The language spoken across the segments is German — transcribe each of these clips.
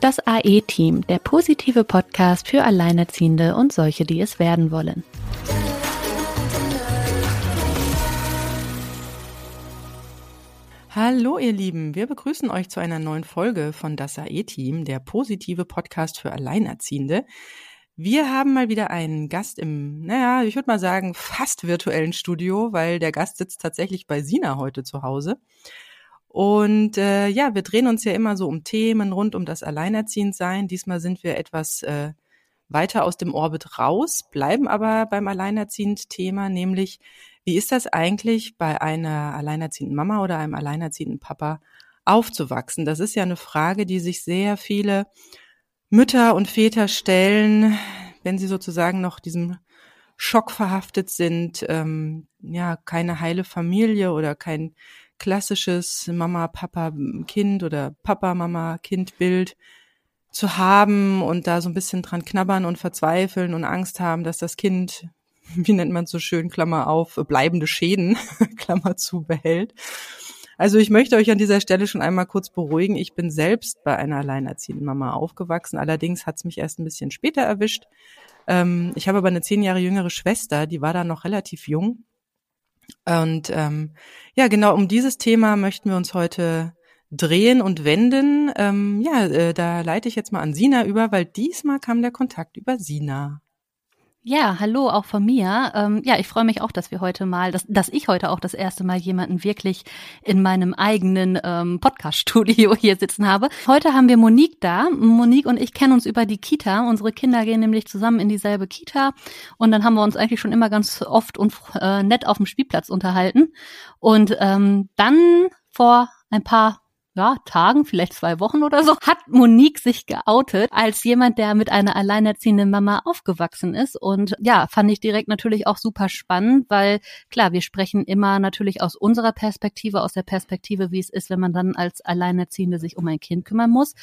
Das AE-Team, der positive Podcast für Alleinerziehende und solche, die es werden wollen. Hallo ihr Lieben, wir begrüßen euch zu einer neuen Folge von Das AE-Team, der positive Podcast für Alleinerziehende. Wir haben mal wieder einen Gast im, naja, ich würde mal sagen, fast virtuellen Studio, weil der Gast sitzt tatsächlich bei Sina heute zu Hause. Und äh, ja, wir drehen uns ja immer so um Themen rund um das Alleinerziehendsein. Diesmal sind wir etwas äh, weiter aus dem Orbit raus, bleiben aber beim Alleinerziehend-Thema, nämlich wie ist das eigentlich bei einer alleinerziehenden Mama oder einem alleinerziehenden Papa aufzuwachsen? Das ist ja eine Frage, die sich sehr viele Mütter und Väter stellen, wenn sie sozusagen noch diesem Schock verhaftet sind, ähm, ja, keine heile Familie oder kein klassisches Mama, Papa, Kind oder Papa, Mama, Kind Bild zu haben und da so ein bisschen dran knabbern und verzweifeln und Angst haben, dass das Kind, wie nennt man so schön, Klammer auf, bleibende Schäden, Klammer zu, behält. Also ich möchte euch an dieser Stelle schon einmal kurz beruhigen. Ich bin selbst bei einer alleinerziehenden Mama aufgewachsen. Allerdings hat es mich erst ein bisschen später erwischt. Ähm, ich habe aber eine zehn Jahre jüngere Schwester, die war da noch relativ jung. Und ähm, ja, genau um dieses Thema möchten wir uns heute drehen und wenden. Ähm, ja, äh, da leite ich jetzt mal an Sina über, weil diesmal kam der Kontakt über Sina. Ja, hallo auch von mir. Ähm, ja, ich freue mich auch, dass wir heute mal, dass, dass ich heute auch das erste Mal jemanden wirklich in meinem eigenen ähm, Podcast-Studio hier sitzen habe. Heute haben wir Monique da. Monique und ich kennen uns über die Kita. Unsere Kinder gehen nämlich zusammen in dieselbe Kita und dann haben wir uns eigentlich schon immer ganz oft und äh, nett auf dem Spielplatz unterhalten. Und ähm, dann vor ein paar ja, Tagen, vielleicht zwei Wochen oder so, hat Monique sich geoutet als jemand, der mit einer alleinerziehenden Mama aufgewachsen ist. Und ja, fand ich direkt natürlich auch super spannend, weil klar, wir sprechen immer natürlich aus unserer Perspektive, aus der Perspektive, wie es ist, wenn man dann als Alleinerziehende sich um ein Kind kümmern muss.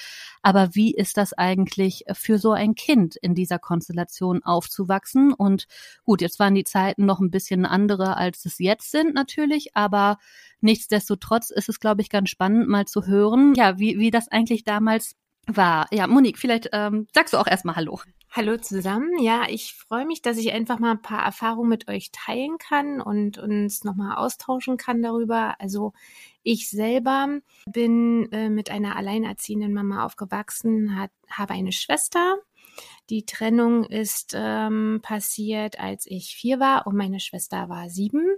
Aber wie ist das eigentlich für so ein Kind in dieser Konstellation aufzuwachsen? Und gut, jetzt waren die Zeiten noch ein bisschen andere, als es jetzt sind natürlich, aber nichtsdestotrotz ist es, glaube ich, ganz spannend, mal zu hören, ja, wie, wie das eigentlich damals war. Ja, Monique, vielleicht ähm, sagst du auch erstmal Hallo. Hallo zusammen. Ja, ich freue mich, dass ich einfach mal ein paar Erfahrungen mit euch teilen kann und uns nochmal austauschen kann darüber. Also ich selber bin äh, mit einer alleinerziehenden Mama aufgewachsen, hat, habe eine Schwester. Die Trennung ist ähm, passiert, als ich vier war und meine Schwester war sieben.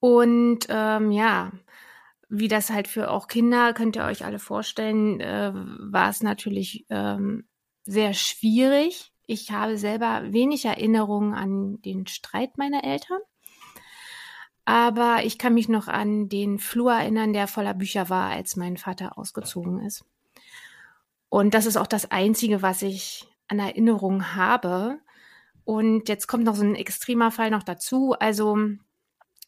Und ähm, ja, wie das halt für auch Kinder, könnt ihr euch alle vorstellen, äh, war es natürlich ähm, sehr schwierig. Ich habe selber wenig Erinnerungen an den Streit meiner Eltern. Aber ich kann mich noch an den Flur erinnern, der voller Bücher war, als mein Vater ausgezogen ist. Und das ist auch das Einzige, was ich an Erinnerungen habe. Und jetzt kommt noch so ein extremer Fall noch dazu. Also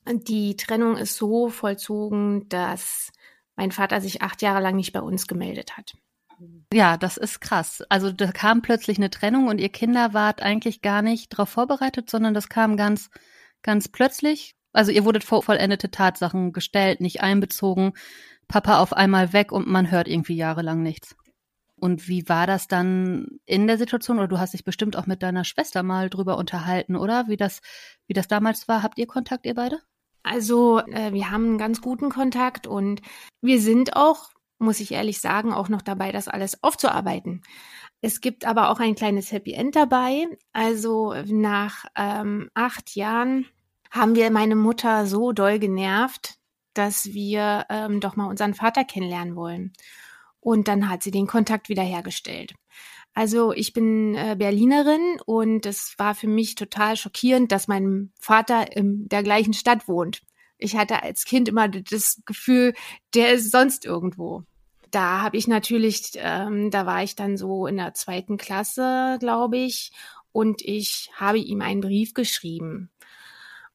die Trennung ist so vollzogen, dass mein Vater sich acht Jahre lang nicht bei uns gemeldet hat. Ja, das ist krass. Also da kam plötzlich eine Trennung und ihr Kinder wart eigentlich gar nicht darauf vorbereitet, sondern das kam ganz, ganz plötzlich. Also ihr wurdet vor vollendete Tatsachen gestellt, nicht einbezogen, Papa auf einmal weg und man hört irgendwie jahrelang nichts. Und wie war das dann in der Situation? Oder du hast dich bestimmt auch mit deiner Schwester mal drüber unterhalten, oder? Wie das, wie das damals war? Habt ihr Kontakt, ihr beide? Also äh, wir haben einen ganz guten Kontakt und wir sind auch, muss ich ehrlich sagen, auch noch dabei, das alles aufzuarbeiten. Es gibt aber auch ein kleines Happy End dabei. Also nach ähm, acht Jahren haben wir meine Mutter so doll genervt, dass wir ähm, doch mal unseren Vater kennenlernen wollen. Und dann hat sie den Kontakt wiederhergestellt. Also ich bin äh, Berlinerin und es war für mich total schockierend, dass mein Vater in der gleichen Stadt wohnt. Ich hatte als Kind immer das Gefühl, der ist sonst irgendwo. Da habe ich natürlich, ähm, da war ich dann so in der zweiten Klasse, glaube ich, und ich habe ihm einen Brief geschrieben.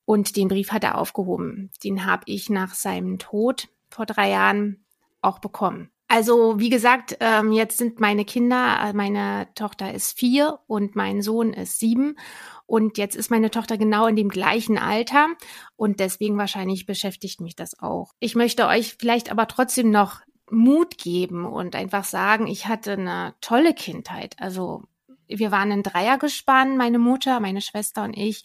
Und den Brief hat er aufgehoben. Den habe ich nach seinem Tod vor drei Jahren auch bekommen. Also wie gesagt, ähm, jetzt sind meine Kinder, äh, meine Tochter ist vier und mein Sohn ist sieben. Und jetzt ist meine Tochter genau in dem gleichen Alter und deswegen wahrscheinlich beschäftigt mich das auch. Ich möchte euch vielleicht aber trotzdem noch Mut geben und einfach sagen, ich hatte eine tolle Kindheit. Also wir waren ein Dreiergespann, meine Mutter, meine Schwester und ich.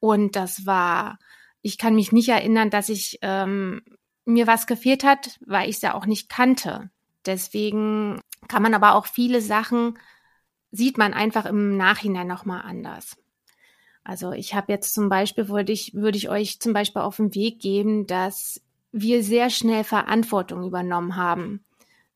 Und das war, ich kann mich nicht erinnern, dass ich ähm, mir was gefehlt hat, weil ich es ja auch nicht kannte. Deswegen kann man aber auch viele Sachen, sieht man einfach im Nachhinein nochmal anders. Also ich habe jetzt zum Beispiel, würde ich, würde ich euch zum Beispiel auf den Weg geben, dass wir sehr schnell Verantwortung übernommen haben.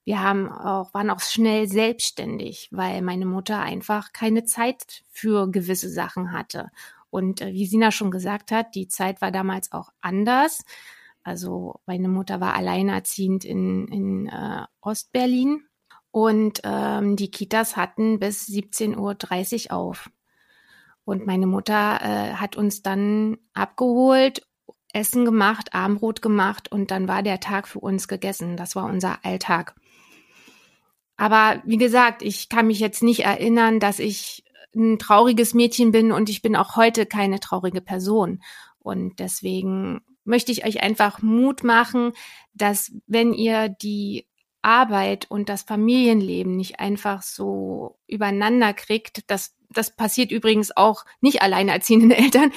Wir haben auch, waren auch schnell selbstständig, weil meine Mutter einfach keine Zeit für gewisse Sachen hatte. Und äh, wie Sina schon gesagt hat, die Zeit war damals auch anders. Also meine Mutter war alleinerziehend in, in äh, Ostberlin und ähm, die Kitas hatten bis 17.30 Uhr auf. Und meine Mutter äh, hat uns dann abgeholt, Essen gemacht, Abendbrot gemacht und dann war der Tag für uns gegessen. Das war unser Alltag. Aber wie gesagt, ich kann mich jetzt nicht erinnern, dass ich ein trauriges Mädchen bin und ich bin auch heute keine traurige Person. Und deswegen möchte ich euch einfach Mut machen, dass wenn ihr die Arbeit und das Familienleben nicht einfach so übereinander kriegt, das, das passiert übrigens auch nicht alleinerziehenden Eltern,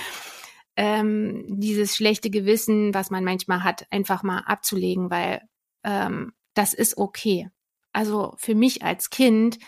ähm, dieses schlechte Gewissen, was man manchmal hat, einfach mal abzulegen, weil ähm, das ist okay. Also für mich als Kind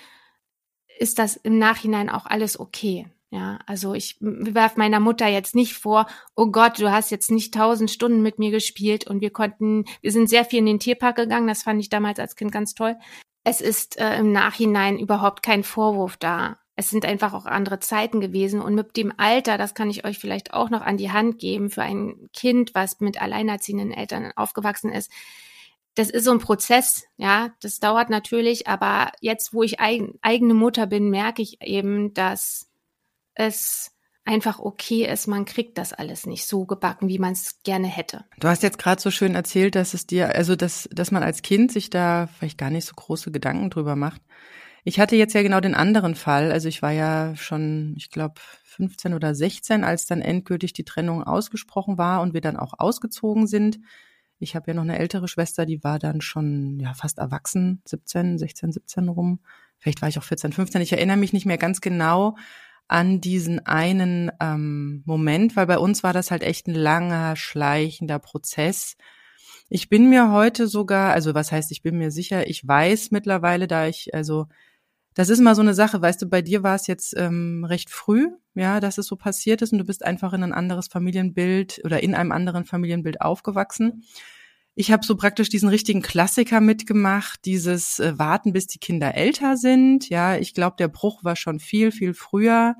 ist das im Nachhinein auch alles okay. Ja, also ich werf meiner Mutter jetzt nicht vor, oh Gott, du hast jetzt nicht tausend Stunden mit mir gespielt und wir konnten, wir sind sehr viel in den Tierpark gegangen, das fand ich damals als Kind ganz toll. Es ist äh, im Nachhinein überhaupt kein Vorwurf da. Es sind einfach auch andere Zeiten gewesen und mit dem Alter, das kann ich euch vielleicht auch noch an die Hand geben für ein Kind, was mit alleinerziehenden Eltern aufgewachsen ist. Das ist so ein Prozess, ja, das dauert natürlich, aber jetzt, wo ich eigen, eigene Mutter bin, merke ich eben, dass es einfach okay ist, man kriegt das alles nicht so gebacken, wie man es gerne hätte. Du hast jetzt gerade so schön erzählt, dass es dir, also dass, dass man als Kind sich da vielleicht gar nicht so große Gedanken drüber macht. Ich hatte jetzt ja genau den anderen Fall. Also ich war ja schon, ich glaube, 15 oder 16, als dann endgültig die Trennung ausgesprochen war und wir dann auch ausgezogen sind. Ich habe ja noch eine ältere Schwester, die war dann schon ja fast erwachsen, 17, 16, 17 rum. Vielleicht war ich auch 14, 15. Ich erinnere mich nicht mehr ganz genau an diesen einen ähm, Moment, weil bei uns war das halt echt ein langer, schleichender Prozess. Ich bin mir heute sogar, also was heißt, ich bin mir sicher, ich weiß mittlerweile, da ich, also das ist immer so eine Sache, weißt du, bei dir war es jetzt ähm, recht früh, ja, dass es so passiert ist und du bist einfach in ein anderes Familienbild oder in einem anderen Familienbild aufgewachsen. Ich habe so praktisch diesen richtigen Klassiker mitgemacht, dieses äh, Warten, bis die Kinder älter sind. Ja, ich glaube, der Bruch war schon viel, viel früher.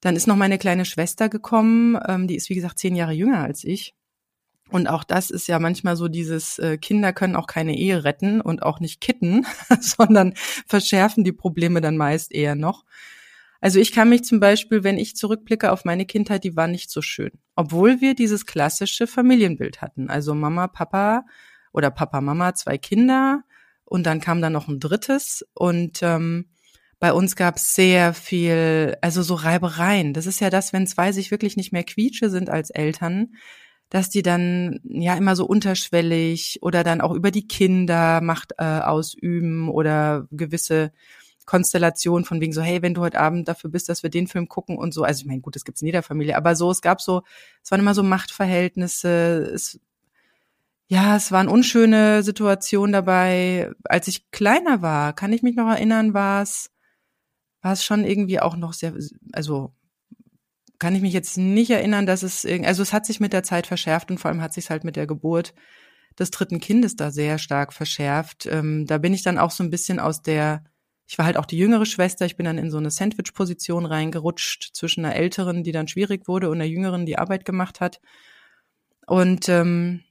Dann ist noch meine kleine Schwester gekommen, ähm, die ist wie gesagt zehn Jahre jünger als ich. Und auch das ist ja manchmal so dieses, äh, Kinder können auch keine Ehe retten und auch nicht kitten, sondern verschärfen die Probleme dann meist eher noch. Also ich kann mich zum Beispiel, wenn ich zurückblicke auf meine Kindheit, die war nicht so schön. Obwohl wir dieses klassische Familienbild hatten. Also Mama, Papa oder Papa, Mama, zwei Kinder und dann kam da noch ein drittes und ähm, bei uns gab es sehr viel, also so Reibereien. Das ist ja das, wenn zwei sich wirklich nicht mehr quietsche sind als Eltern, dass die dann ja immer so unterschwellig oder dann auch über die Kinder Macht äh, ausüben oder gewisse Konstellation von wegen so, hey, wenn du heute Abend dafür bist, dass wir den Film gucken und so. Also ich meine, gut, das gibt's in jeder Familie, aber so, es gab so, es waren immer so Machtverhältnisse, es ja, es waren unschöne Situationen dabei. Als ich kleiner war, kann ich mich noch erinnern, war es, war es schon irgendwie auch noch sehr, also kann ich mich jetzt nicht erinnern, dass es, also es hat sich mit der Zeit verschärft und vor allem hat sich halt mit der Geburt des dritten Kindes da sehr stark verschärft. Ähm, da bin ich dann auch so ein bisschen aus der ich war halt auch die jüngere Schwester. Ich bin dann in so eine Sandwich-Position reingerutscht zwischen einer älteren, die dann schwierig wurde, und einer jüngeren, die Arbeit gemacht hat. Und ähm,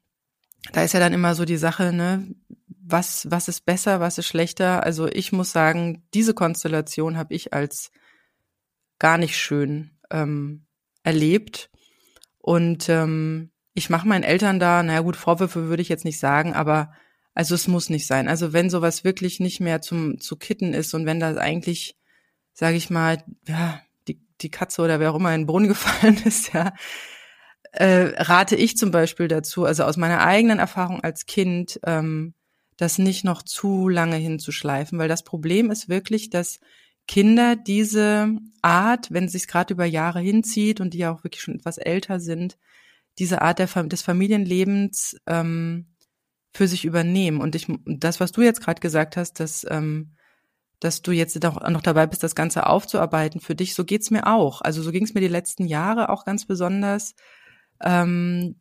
da ist ja dann immer so die Sache, ne, was, was ist besser, was ist schlechter? Also ich muss sagen, diese Konstellation habe ich als gar nicht schön ähm, erlebt. Und ähm, ich mache meinen Eltern da, naja gut, Vorwürfe würde ich jetzt nicht sagen, aber also es muss nicht sein. Also wenn sowas wirklich nicht mehr zum zu kitten ist und wenn das eigentlich, sage ich mal, ja, die, die Katze oder wer auch immer in den Brunnen gefallen ist, ja, äh, rate ich zum Beispiel dazu, also aus meiner eigenen Erfahrung als Kind, ähm, das nicht noch zu lange hinzuschleifen, weil das Problem ist wirklich, dass Kinder diese Art, wenn es sich gerade über Jahre hinzieht und die ja auch wirklich schon etwas älter sind, diese Art der, des Familienlebens ähm, für sich übernehmen. Und ich, das, was du jetzt gerade gesagt hast, dass, ähm, dass du jetzt noch, noch dabei bist, das Ganze aufzuarbeiten für dich, so geht's mir auch. Also so ging es mir die letzten Jahre auch ganz besonders, ähm,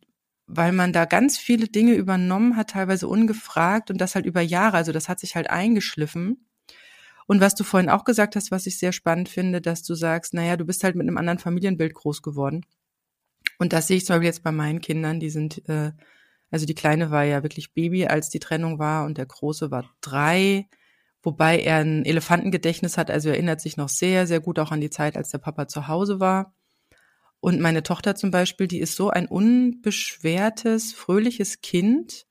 weil man da ganz viele Dinge übernommen hat, teilweise ungefragt und das halt über Jahre. Also das hat sich halt eingeschliffen. Und was du vorhin auch gesagt hast, was ich sehr spannend finde, dass du sagst, naja, du bist halt mit einem anderen Familienbild groß geworden. Und das sehe ich zum Beispiel jetzt bei meinen Kindern, die sind äh, also die Kleine war ja wirklich Baby, als die Trennung war und der Große war drei, wobei er ein Elefantengedächtnis hat, also erinnert sich noch sehr, sehr gut auch an die Zeit, als der Papa zu Hause war. Und meine Tochter zum Beispiel, die ist so ein unbeschwertes, fröhliches Kind,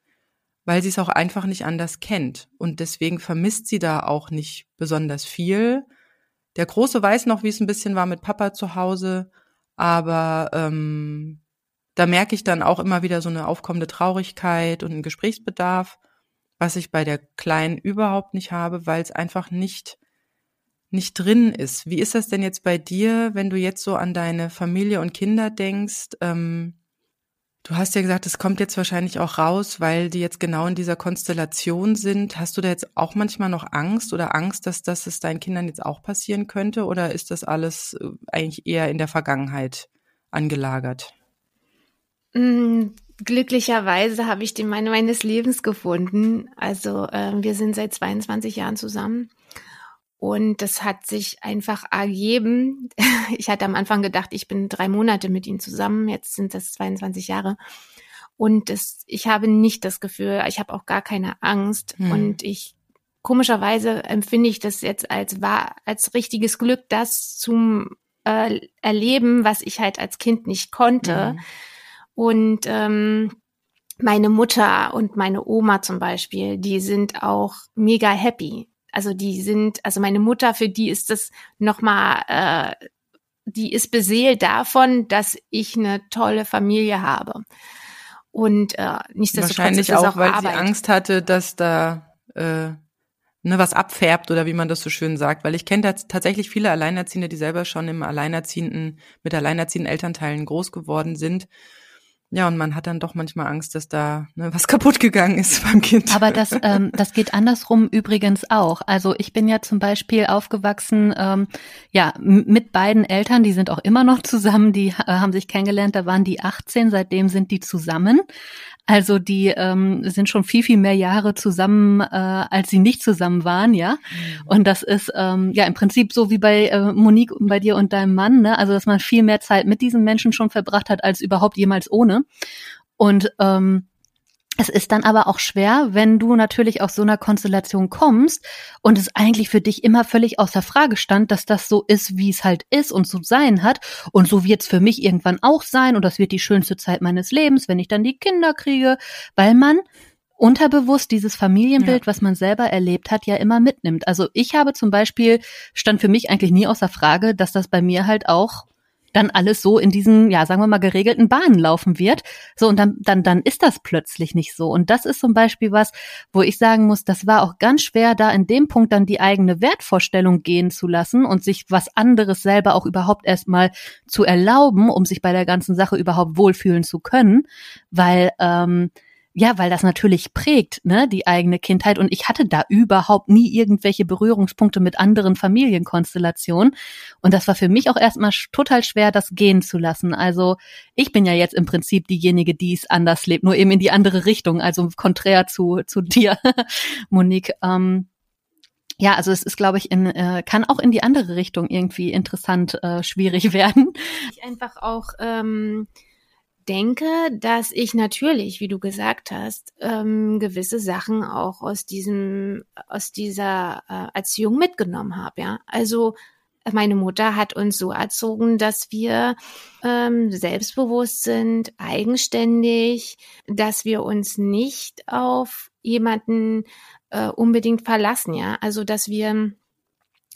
weil sie es auch einfach nicht anders kennt. Und deswegen vermisst sie da auch nicht besonders viel. Der Große weiß noch, wie es ein bisschen war mit Papa zu Hause, aber ähm, da merke ich dann auch immer wieder so eine aufkommende Traurigkeit und einen Gesprächsbedarf, was ich bei der Kleinen überhaupt nicht habe, weil es einfach nicht nicht drin ist. Wie ist das denn jetzt bei dir, wenn du jetzt so an deine Familie und Kinder denkst? Ähm, du hast ja gesagt, es kommt jetzt wahrscheinlich auch raus, weil die jetzt genau in dieser Konstellation sind. Hast du da jetzt auch manchmal noch Angst oder Angst, dass, dass es deinen Kindern jetzt auch passieren könnte? Oder ist das alles äh, eigentlich eher in der Vergangenheit angelagert? Mm, glücklicherweise habe ich den Mann meines Lebens gefunden. Also äh, wir sind seit 22 Jahren zusammen. Und das hat sich einfach ergeben. Ich hatte am Anfang gedacht, ich bin drei Monate mit ihm zusammen. Jetzt sind das 22 Jahre. Und das, ich habe nicht das Gefühl, ich habe auch gar keine Angst. Hm. Und ich, komischerweise empfinde ich das jetzt als wahr, als richtiges Glück, das zum äh, Erleben, was ich halt als Kind nicht konnte. Hm und ähm, meine Mutter und meine Oma zum Beispiel, die sind auch mega happy. Also die sind, also meine Mutter, für die ist das nochmal, äh, die ist beseelt davon, dass ich eine tolle Familie habe. Und äh, nichtsdestotrotz Wahrscheinlich ist auch, auch weil Arbeit. sie Angst hatte, dass da äh, ne, was abfärbt oder wie man das so schön sagt. Weil ich kenne tatsächlich viele Alleinerziehende, die selber schon im Alleinerziehenden, mit alleinerziehenden Elternteilen groß geworden sind ja, und man hat dann doch manchmal Angst, dass da ne, was kaputt gegangen ist beim Kind. Aber das, ähm, das geht andersrum übrigens auch. Also ich bin ja zum Beispiel aufgewachsen, ähm, ja, mit beiden Eltern, die sind auch immer noch zusammen, die äh, haben sich kennengelernt, da waren die 18, seitdem sind die zusammen. Also die ähm, sind schon viel, viel mehr Jahre zusammen, äh, als sie nicht zusammen waren, ja. Mhm. Und das ist ähm, ja im Prinzip so wie bei äh, Monique und bei dir und deinem Mann, ne? Also dass man viel mehr Zeit mit diesen Menschen schon verbracht hat, als überhaupt jemals ohne. Und ähm, es ist dann aber auch schwer, wenn du natürlich aus so einer Konstellation kommst und es eigentlich für dich immer völlig außer Frage stand, dass das so ist, wie es halt ist und so sein hat. Und so wird es für mich irgendwann auch sein und das wird die schönste Zeit meines Lebens, wenn ich dann die Kinder kriege, weil man unterbewusst dieses Familienbild, ja. was man selber erlebt hat, ja immer mitnimmt. Also ich habe zum Beispiel, stand für mich eigentlich nie außer Frage, dass das bei mir halt auch dann alles so in diesen, ja, sagen wir mal, geregelten Bahnen laufen wird. So, und dann, dann, dann ist das plötzlich nicht so. Und das ist zum Beispiel was, wo ich sagen muss, das war auch ganz schwer, da in dem Punkt dann die eigene Wertvorstellung gehen zu lassen und sich was anderes selber auch überhaupt erstmal zu erlauben, um sich bei der ganzen Sache überhaupt wohlfühlen zu können. Weil, ähm, ja, weil das natürlich prägt, ne, die eigene Kindheit. Und ich hatte da überhaupt nie irgendwelche Berührungspunkte mit anderen Familienkonstellationen. Und das war für mich auch erstmal total schwer, das gehen zu lassen. Also ich bin ja jetzt im Prinzip diejenige, die es anders lebt, nur eben in die andere Richtung, also konträr zu, zu dir, Monique. Ähm, ja, also es ist, glaube ich, in, äh, kann auch in die andere Richtung irgendwie interessant, äh, schwierig werden. Ich einfach auch ähm, denke, dass ich natürlich, wie du gesagt hast, ähm, gewisse Sachen auch aus diesem, aus dieser äh, Erziehung mitgenommen habe. Ja, also meine Mutter hat uns so erzogen, dass wir ähm, selbstbewusst sind, eigenständig, dass wir uns nicht auf jemanden äh, unbedingt verlassen. Ja, also dass wir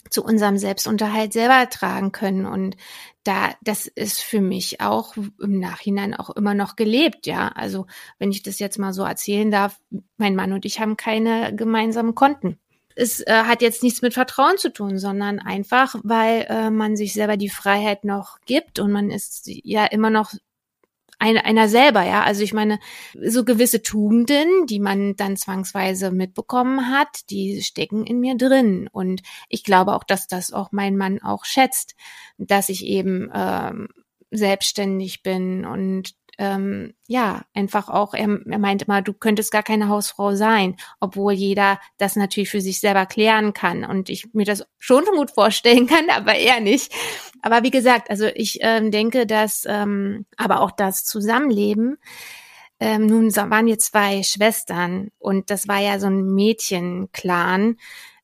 zu unserem Selbstunterhalt selber tragen können. Und da, das ist für mich auch im Nachhinein auch immer noch gelebt, ja. Also wenn ich das jetzt mal so erzählen darf, mein Mann und ich haben keine gemeinsamen Konten. Es äh, hat jetzt nichts mit Vertrauen zu tun, sondern einfach, weil äh, man sich selber die Freiheit noch gibt und man ist ja immer noch einer, selber, ja. Also ich meine, so gewisse Tugenden, die man dann zwangsweise mitbekommen hat, die stecken in mir drin. Und ich glaube auch, dass das auch mein Mann auch schätzt, dass ich eben ähm, selbstständig bin und ähm, ja, einfach auch, er, er meint immer, du könntest gar keine Hausfrau sein, obwohl jeder das natürlich für sich selber klären kann und ich mir das schon gut vorstellen kann, aber er nicht. Aber wie gesagt, also ich ähm, denke, dass ähm, aber auch das Zusammenleben, ähm, nun waren wir zwei Schwestern und das war ja so ein Mädchenclan,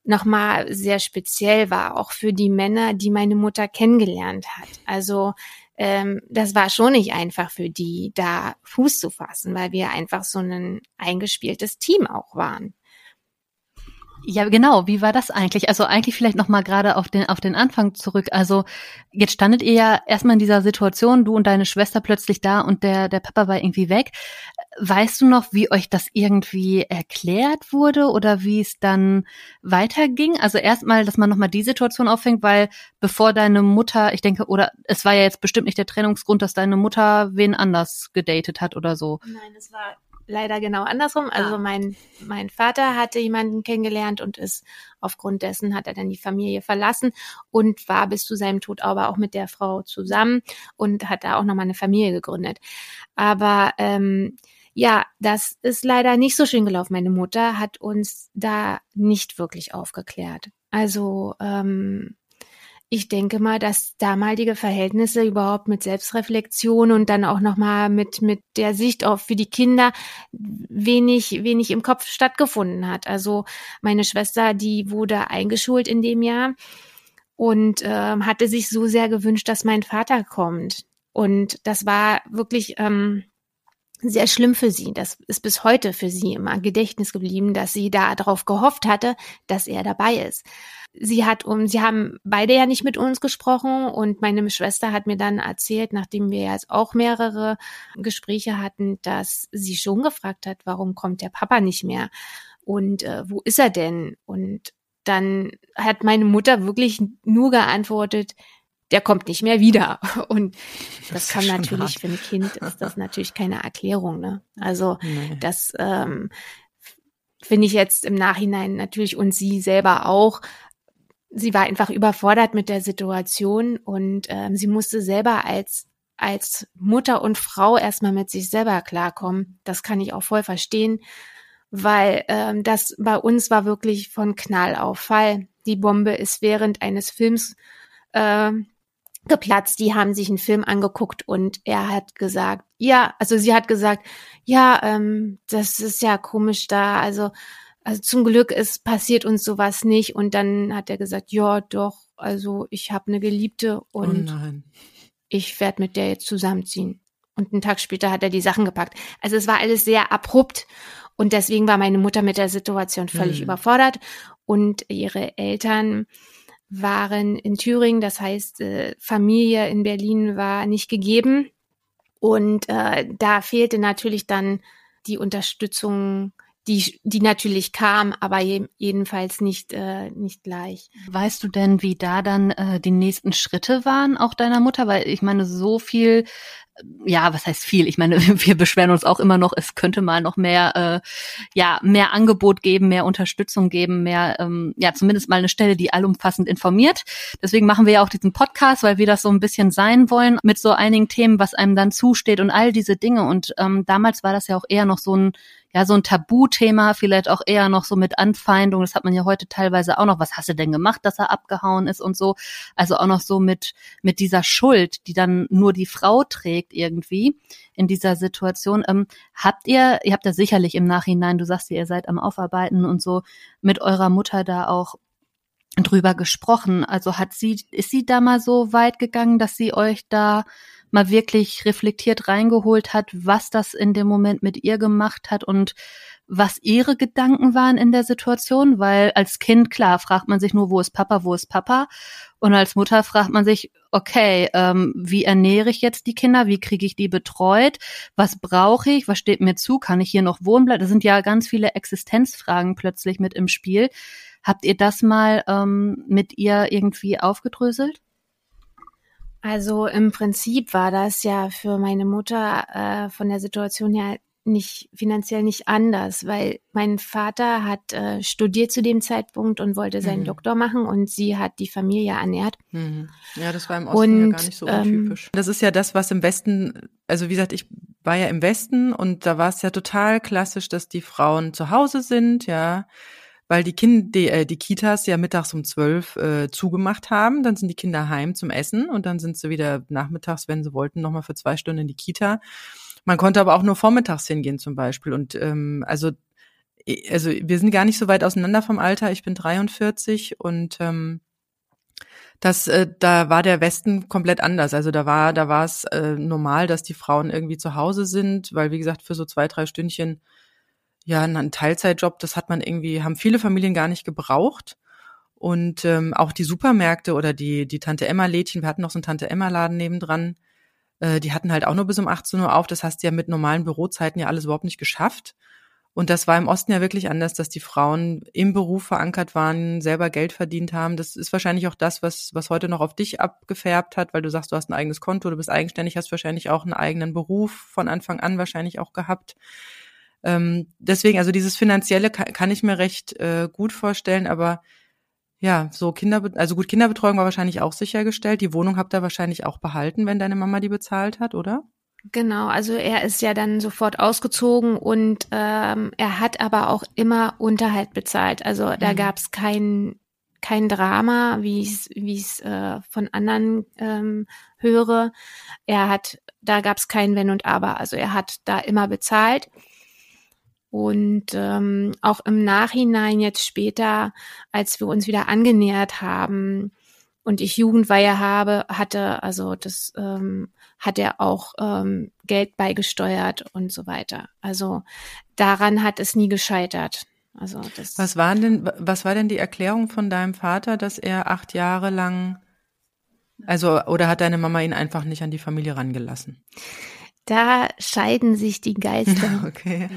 nochmal sehr speziell war, auch für die Männer, die meine Mutter kennengelernt hat. Also ähm, das war schon nicht einfach für die, da Fuß zu fassen, weil wir einfach so ein eingespieltes Team auch waren. Ja, genau. Wie war das eigentlich? Also eigentlich vielleicht noch mal gerade auf den auf den Anfang zurück. Also jetzt standet ihr ja erstmal in dieser Situation, du und deine Schwester plötzlich da und der der Papa war irgendwie weg. Weißt du noch, wie euch das irgendwie erklärt wurde oder wie es dann weiterging? Also erstmal, dass man noch mal die Situation auffängt, weil bevor deine Mutter, ich denke, oder es war ja jetzt bestimmt nicht der Trennungsgrund, dass deine Mutter wen anders gedatet hat oder so. Nein, es war leider genau andersrum. Also ah. mein, mein Vater hatte jemanden kennengelernt und ist aufgrund dessen hat er dann die Familie verlassen und war bis zu seinem Tod aber auch mit der Frau zusammen und hat da auch nochmal eine Familie gegründet. Aber ähm, ja, das ist leider nicht so schön gelaufen. Meine Mutter hat uns da nicht wirklich aufgeklärt. Also ähm, ich denke mal, dass damalige Verhältnisse überhaupt mit Selbstreflexion und dann auch nochmal mit, mit der Sicht auf für die Kinder wenig, wenig im Kopf stattgefunden hat. Also meine Schwester, die wurde eingeschult in dem Jahr und äh, hatte sich so sehr gewünscht, dass mein Vater kommt. Und das war wirklich ähm, sehr schlimm für sie. Das ist bis heute für sie immer Gedächtnis geblieben, dass sie da darauf gehofft hatte, dass er dabei ist sie hat um, sie haben beide ja nicht mit uns gesprochen und meine Schwester hat mir dann erzählt, nachdem wir jetzt auch mehrere Gespräche hatten, dass sie schon gefragt hat, warum kommt der Papa nicht mehr und äh, wo ist er denn? Und dann hat meine Mutter wirklich nur geantwortet, der kommt nicht mehr wieder. Und das, das kann natürlich hart. für ein Kind ist das natürlich keine Erklärung. Ne? Also nee. das ähm, finde ich jetzt im Nachhinein natürlich und sie selber auch sie war einfach überfordert mit der Situation und ähm, sie musste selber als als Mutter und Frau erstmal mit sich selber klarkommen. Das kann ich auch voll verstehen, weil ähm, das bei uns war wirklich von Knall auf Fall. Die Bombe ist während eines Films äh, geplatzt. Die haben sich einen Film angeguckt und er hat gesagt, ja, also sie hat gesagt, ja, ähm, das ist ja komisch da. Also also zum Glück ist passiert uns sowas nicht. Und dann hat er gesagt, ja, doch, also ich habe eine Geliebte oh und oh ich werde mit der jetzt zusammenziehen. Und einen Tag später hat er die Sachen gepackt. Also es war alles sehr abrupt und deswegen war meine Mutter mit der Situation völlig mhm. überfordert und ihre Eltern waren in Thüringen, das heißt äh, Familie in Berlin war nicht gegeben und äh, da fehlte natürlich dann die Unterstützung die, die natürlich kam, aber je, jedenfalls nicht, äh, nicht gleich. Weißt du denn, wie da dann äh, die nächsten Schritte waren, auch deiner Mutter? Weil ich meine, so viel ja, was heißt viel? Ich meine, wir beschweren uns auch immer noch, es könnte mal noch mehr, äh, ja, mehr Angebot geben, mehr Unterstützung geben, mehr, ähm, ja, zumindest mal eine Stelle, die allumfassend informiert. Deswegen machen wir ja auch diesen Podcast, weil wir das so ein bisschen sein wollen mit so einigen Themen, was einem dann zusteht und all diese Dinge. Und ähm, damals war das ja auch eher noch so ein ja, so ein Tabuthema, vielleicht auch eher noch so mit Anfeindung. Das hat man ja heute teilweise auch noch. Was hast du denn gemacht, dass er abgehauen ist und so? Also auch noch so mit, mit dieser Schuld, die dann nur die Frau trägt irgendwie in dieser Situation. Ähm, habt ihr, ihr habt ja sicherlich im Nachhinein, du sagst ja, ihr seid am Aufarbeiten und so, mit eurer Mutter da auch drüber gesprochen. Also hat sie, ist sie da mal so weit gegangen, dass sie euch da mal wirklich reflektiert reingeholt hat, was das in dem Moment mit ihr gemacht hat und was ihre Gedanken waren in der Situation, weil als Kind, klar, fragt man sich nur, wo ist Papa, wo ist Papa? Und als Mutter fragt man sich, okay, ähm, wie ernähre ich jetzt die Kinder? Wie kriege ich die betreut? Was brauche ich? Was steht mir zu? Kann ich hier noch wohnen bleiben? Das sind ja ganz viele Existenzfragen plötzlich mit im Spiel. Habt ihr das mal ähm, mit ihr irgendwie aufgedröselt? Also im Prinzip war das ja für meine Mutter äh, von der Situation her nicht finanziell nicht anders, weil mein Vater hat äh, studiert zu dem Zeitpunkt und wollte seinen mhm. Doktor machen und sie hat die Familie ernährt. Mhm. Ja, das war im Osten und, ja gar nicht so ähm, untypisch. Ähm, das ist ja das, was im Westen, also wie gesagt, ich war ja im Westen und da war es ja total klassisch, dass die Frauen zu Hause sind, ja, weil die Kinder, die, äh, die Kitas ja mittags um zwölf äh, zugemacht haben. Dann sind die Kinder heim zum Essen und dann sind sie wieder nachmittags, wenn sie wollten, nochmal für zwei Stunden in die Kita. Man konnte aber auch nur vormittags hingehen zum Beispiel. Und ähm, also, also wir sind gar nicht so weit auseinander vom Alter. Ich bin 43 und ähm, das, äh, da war der Westen komplett anders. Also da war, da war es äh, normal, dass die Frauen irgendwie zu Hause sind, weil wie gesagt für so zwei, drei Stündchen ja ein Teilzeitjob, das hat man irgendwie, haben viele Familien gar nicht gebraucht. Und ähm, auch die Supermärkte oder die die Tante Emma Lädchen, wir hatten noch so einen Tante Emma Laden nebendran, äh, die hatten halt auch nur bis um 18 Uhr auf. Das hast du ja mit normalen Bürozeiten ja alles überhaupt nicht geschafft. Und das war im Osten ja wirklich anders, dass die Frauen im Beruf verankert waren, selber Geld verdient haben. Das ist wahrscheinlich auch das, was, was heute noch auf dich abgefärbt hat, weil du sagst, du hast ein eigenes Konto, du bist eigenständig, hast wahrscheinlich auch einen eigenen Beruf von Anfang an wahrscheinlich auch gehabt. Ähm, deswegen, also dieses Finanzielle kann, kann ich mir recht äh, gut vorstellen, aber ja, so Kinder, also gut, Kinderbetreuung war wahrscheinlich auch sichergestellt. Die Wohnung habt ihr wahrscheinlich auch behalten, wenn deine Mama die bezahlt hat, oder? Genau, also er ist ja dann sofort ausgezogen und ähm, er hat aber auch immer Unterhalt bezahlt. Also da mhm. gab es kein kein Drama, wie ich wie ich äh, von anderen ähm, höre. Er hat, da gab es kein Wenn und Aber. Also er hat da immer bezahlt. Und ähm, auch im Nachhinein jetzt später, als wir uns wieder angenähert haben und ich Jugendweihe habe, hatte, also das ähm, hat er auch ähm, Geld beigesteuert und so weiter. Also daran hat es nie gescheitert. Also das was war denn, was war denn die Erklärung von deinem Vater, dass er acht Jahre lang, also oder hat deine Mama ihn einfach nicht an die Familie rangelassen? Da scheiden sich die Geister. okay.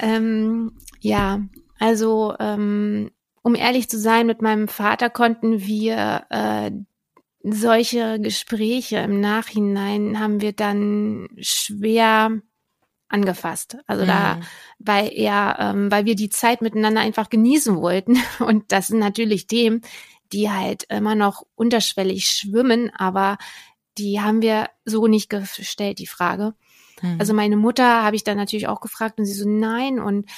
Ähm, ja, also ähm, um ehrlich zu sein, mit meinem Vater konnten wir äh, solche Gespräche im Nachhinein haben wir dann schwer angefasst. Also mhm. da, weil er, ähm, weil wir die Zeit miteinander einfach genießen wollten. Und das sind natürlich Themen, die halt immer noch unterschwellig schwimmen, aber die haben wir so nicht gestellt, die Frage. Mhm. Also meine Mutter habe ich dann natürlich auch gefragt und sie so, nein. Und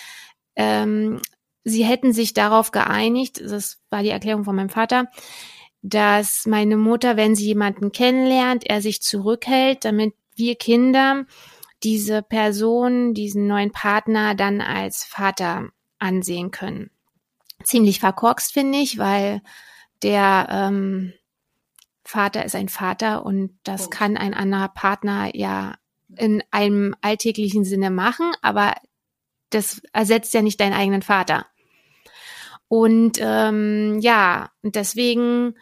ähm, sie hätten sich darauf geeinigt, das war die Erklärung von meinem Vater, dass meine Mutter, wenn sie jemanden kennenlernt, er sich zurückhält, damit wir Kinder diese Person, diesen neuen Partner dann als Vater ansehen können. Ziemlich verkorkst finde ich, weil der ähm, Vater ist ein Vater und das oh. kann ein anderer Partner ja in einem alltäglichen Sinne machen, aber das ersetzt ja nicht deinen eigenen Vater. Und ähm, ja, deswegen,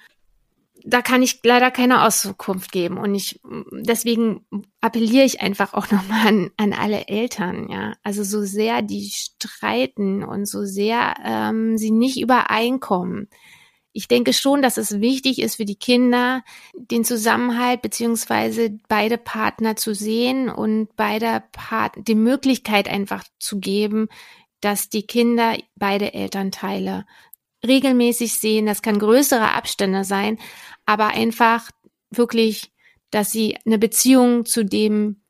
da kann ich leider keine Auskunft geben. Und ich, deswegen appelliere ich einfach auch nochmal an, an alle Eltern, ja. Also so sehr die streiten und so sehr ähm, sie nicht übereinkommen, ich denke schon, dass es wichtig ist für die Kinder, den Zusammenhalt beziehungsweise beide Partner zu sehen und beide Part die Möglichkeit einfach zu geben, dass die Kinder beide Elternteile regelmäßig sehen. Das kann größere Abstände sein, aber einfach wirklich, dass sie eine Beziehung zu dem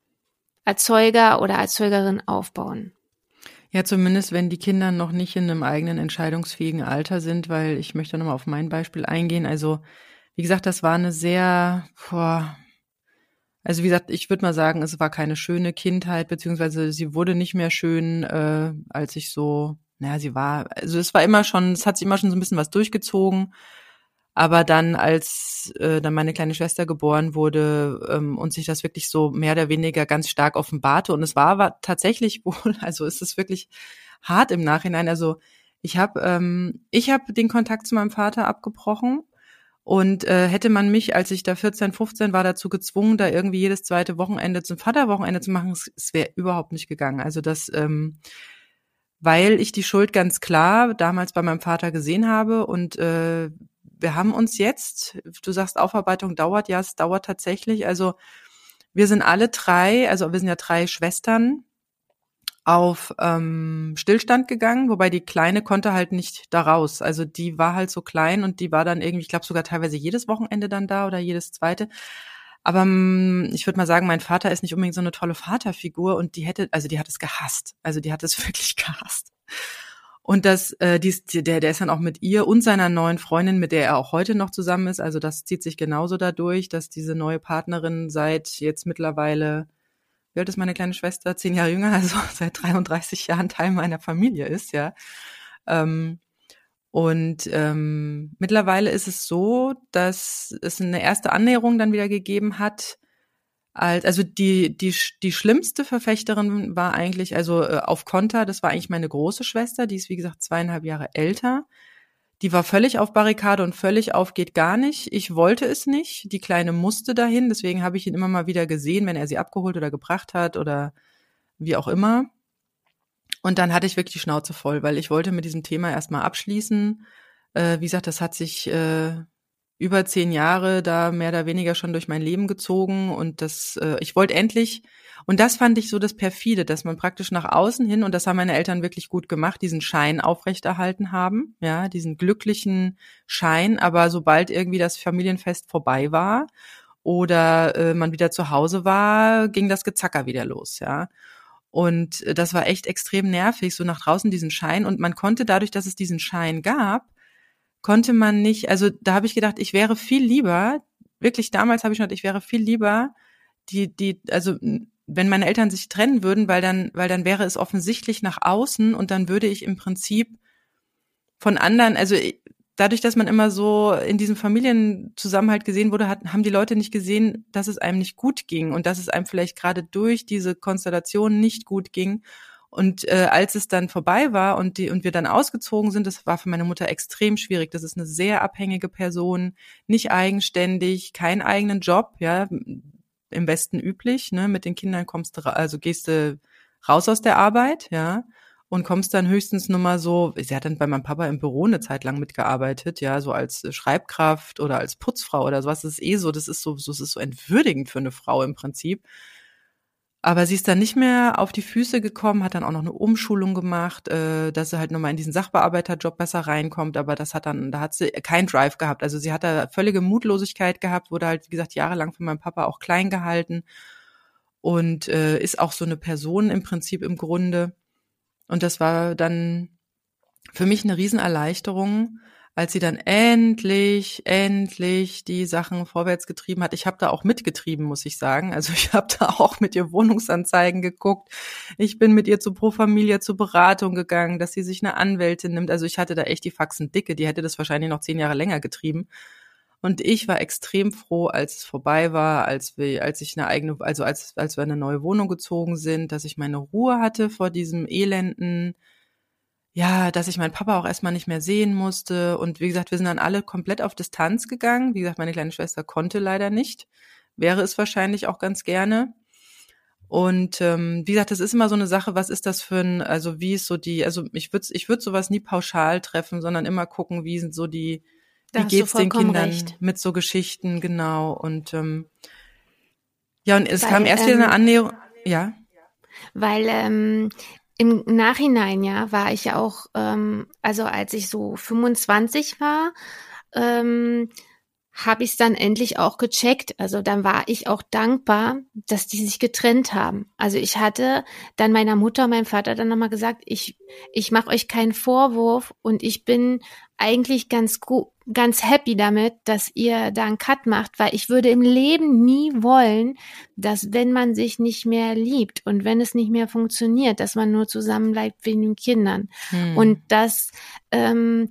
Erzeuger oder Erzeugerin aufbauen. Ja, zumindest wenn die Kinder noch nicht in einem eigenen entscheidungsfähigen Alter sind, weil ich möchte nochmal auf mein Beispiel eingehen. Also, wie gesagt, das war eine sehr, boah, also wie gesagt, ich würde mal sagen, es war keine schöne Kindheit, beziehungsweise sie wurde nicht mehr schön, äh, als ich so, naja, sie war, also es war immer schon, es hat sich immer schon so ein bisschen was durchgezogen. Aber dann, als äh, dann meine kleine Schwester geboren wurde ähm, und sich das wirklich so mehr oder weniger ganz stark offenbarte, und es war, war tatsächlich wohl, also ist es wirklich hart im Nachhinein. Also ich habe ähm, ich habe den Kontakt zu meinem Vater abgebrochen und äh, hätte man mich, als ich da 14, 15 war, dazu gezwungen, da irgendwie jedes zweite Wochenende zum Vaterwochenende zu machen, es, es wäre überhaupt nicht gegangen. Also das, ähm, weil ich die Schuld ganz klar damals bei meinem Vater gesehen habe und äh, wir haben uns jetzt, du sagst, Aufarbeitung dauert, ja, es dauert tatsächlich. Also wir sind alle drei, also wir sind ja drei Schwestern, auf ähm, Stillstand gegangen, wobei die Kleine konnte halt nicht da raus. Also die war halt so klein und die war dann irgendwie, ich glaube sogar teilweise jedes Wochenende dann da oder jedes zweite. Aber ähm, ich würde mal sagen, mein Vater ist nicht unbedingt so eine tolle Vaterfigur und die hätte, also die hat es gehasst. Also die hat es wirklich gehasst. Und das, äh, dies, der, der ist dann auch mit ihr und seiner neuen Freundin, mit der er auch heute noch zusammen ist. Also das zieht sich genauso dadurch, dass diese neue Partnerin seit jetzt mittlerweile wie alt ist meine kleine Schwester? Zehn Jahre jünger, also seit 33 Jahren Teil meiner Familie ist, ja. Ähm, und ähm, mittlerweile ist es so, dass es eine erste Annäherung dann wieder gegeben hat. Als, also die, die, die schlimmste Verfechterin war eigentlich, also äh, auf Konter, das war eigentlich meine große Schwester, die ist wie gesagt zweieinhalb Jahre älter die war völlig auf Barrikade und völlig auf geht gar nicht. Ich wollte es nicht. Die Kleine musste dahin. Deswegen habe ich ihn immer mal wieder gesehen, wenn er sie abgeholt oder gebracht hat oder wie auch immer. Und dann hatte ich wirklich die Schnauze voll, weil ich wollte mit diesem Thema erstmal abschließen. Äh, wie gesagt, das hat sich äh, über zehn Jahre da mehr oder weniger schon durch mein Leben gezogen und das, äh, ich wollte endlich und das fand ich so das perfide, dass man praktisch nach außen hin, und das haben meine Eltern wirklich gut gemacht, diesen Schein aufrechterhalten haben, ja, diesen glücklichen Schein, aber sobald irgendwie das Familienfest vorbei war oder äh, man wieder zu Hause war, ging das Gezacker wieder los, ja. Und äh, das war echt extrem nervig, so nach draußen diesen Schein. Und man konnte dadurch, dass es diesen Schein gab, konnte man nicht, also da habe ich gedacht, ich wäre viel lieber, wirklich damals habe ich gedacht, ich wäre viel lieber die, die, also wenn meine Eltern sich trennen würden, weil dann, weil dann wäre es offensichtlich nach außen und dann würde ich im Prinzip von anderen, also dadurch, dass man immer so in diesem Familienzusammenhalt gesehen wurde, hat, haben die Leute nicht gesehen, dass es einem nicht gut ging und dass es einem vielleicht gerade durch diese Konstellation nicht gut ging. Und äh, als es dann vorbei war und die und wir dann ausgezogen sind, das war für meine Mutter extrem schwierig. Das ist eine sehr abhängige Person, nicht eigenständig, keinen eigenen Job, ja, im Westen üblich. Ne? Mit den Kindern kommst du, also gehst du raus aus der Arbeit, ja, und kommst dann höchstens nur mal so, sie hat dann bei meinem Papa im Büro eine Zeit lang mitgearbeitet, ja, so als Schreibkraft oder als Putzfrau oder sowas. Das ist eh so, das ist so, das ist so entwürdigend für eine Frau im Prinzip. Aber sie ist dann nicht mehr auf die Füße gekommen, hat dann auch noch eine Umschulung gemacht, äh, dass sie halt nochmal in diesen Sachbearbeiterjob besser reinkommt. Aber das hat dann, da hat sie kein Drive gehabt. Also sie hat da völlige Mutlosigkeit gehabt, wurde halt, wie gesagt, jahrelang von meinem Papa auch klein gehalten und äh, ist auch so eine Person im Prinzip im Grunde. Und das war dann für mich eine Riesenerleichterung, als sie dann endlich, endlich die Sachen vorwärts getrieben hat. Ich habe da auch mitgetrieben, muss ich sagen. Also ich habe da auch mit ihr Wohnungsanzeigen geguckt. Ich bin mit ihr zu Pro Familia zur Beratung gegangen, dass sie sich eine Anwältin nimmt. Also ich hatte da echt die Faxen dicke. Die hätte das wahrscheinlich noch zehn Jahre länger getrieben. Und ich war extrem froh, als es vorbei war, als wir, als ich eine eigene, also als, als wir eine neue Wohnung gezogen sind, dass ich meine Ruhe hatte vor diesem elenden ja, dass ich meinen Papa auch erstmal nicht mehr sehen musste. Und wie gesagt, wir sind dann alle komplett auf Distanz gegangen. Wie gesagt, meine kleine Schwester konnte leider nicht. Wäre es wahrscheinlich auch ganz gerne. Und ähm, wie gesagt, das ist immer so eine Sache, was ist das für ein, also wie ist so die, also ich würde ich würd sowas nie pauschal treffen, sondern immer gucken, wie sind so die, da wie geht's den Kindern recht. mit so Geschichten, genau. Und ähm, ja, und es Weil, kam erst ähm, wieder eine Annäherung, ja. Weil ähm, im Nachhinein, ja, war ich ja auch, ähm, also als ich so 25 war, ähm, habe ich es dann endlich auch gecheckt. Also dann war ich auch dankbar, dass die sich getrennt haben. Also ich hatte dann meiner Mutter, meinem Vater dann nochmal gesagt, ich, ich mache euch keinen Vorwurf und ich bin eigentlich ganz gut, ganz happy damit, dass ihr da einen Cut macht, weil ich würde im Leben nie wollen, dass wenn man sich nicht mehr liebt und wenn es nicht mehr funktioniert, dass man nur zusammen bleibt wegen den Kindern. Hm. Und das ähm,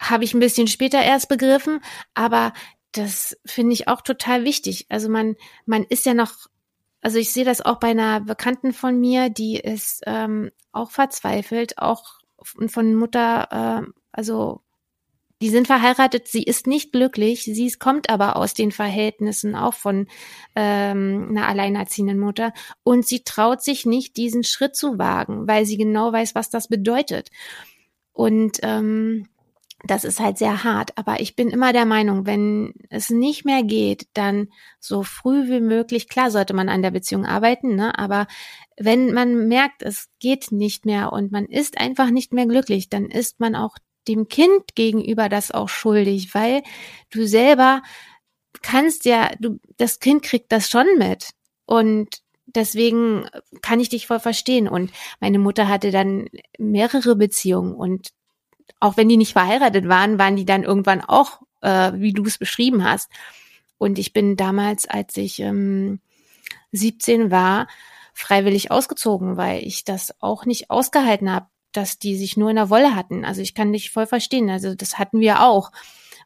habe ich ein bisschen später erst begriffen, aber das finde ich auch total wichtig. Also man, man ist ja noch also ich sehe das auch bei einer Bekannten von mir, die ist ähm, auch verzweifelt, auch von Mutter, äh, also die sind verheiratet, sie ist nicht glücklich, sie kommt aber aus den Verhältnissen auch von ähm, einer alleinerziehenden Mutter und sie traut sich nicht, diesen Schritt zu wagen, weil sie genau weiß, was das bedeutet. Und ähm, das ist halt sehr hart. Aber ich bin immer der Meinung, wenn es nicht mehr geht, dann so früh wie möglich, klar sollte man an der Beziehung arbeiten, ne? aber wenn man merkt, es geht nicht mehr und man ist einfach nicht mehr glücklich, dann ist man auch dem Kind gegenüber das auch schuldig, weil du selber kannst ja, du, das Kind kriegt das schon mit. Und deswegen kann ich dich voll verstehen. Und meine Mutter hatte dann mehrere Beziehungen und auch wenn die nicht verheiratet waren, waren die dann irgendwann auch, äh, wie du es beschrieben hast. Und ich bin damals, als ich ähm, 17 war, freiwillig ausgezogen, weil ich das auch nicht ausgehalten habe, dass die sich nur in der Wolle hatten. Also ich kann dich voll verstehen. Also das hatten wir auch,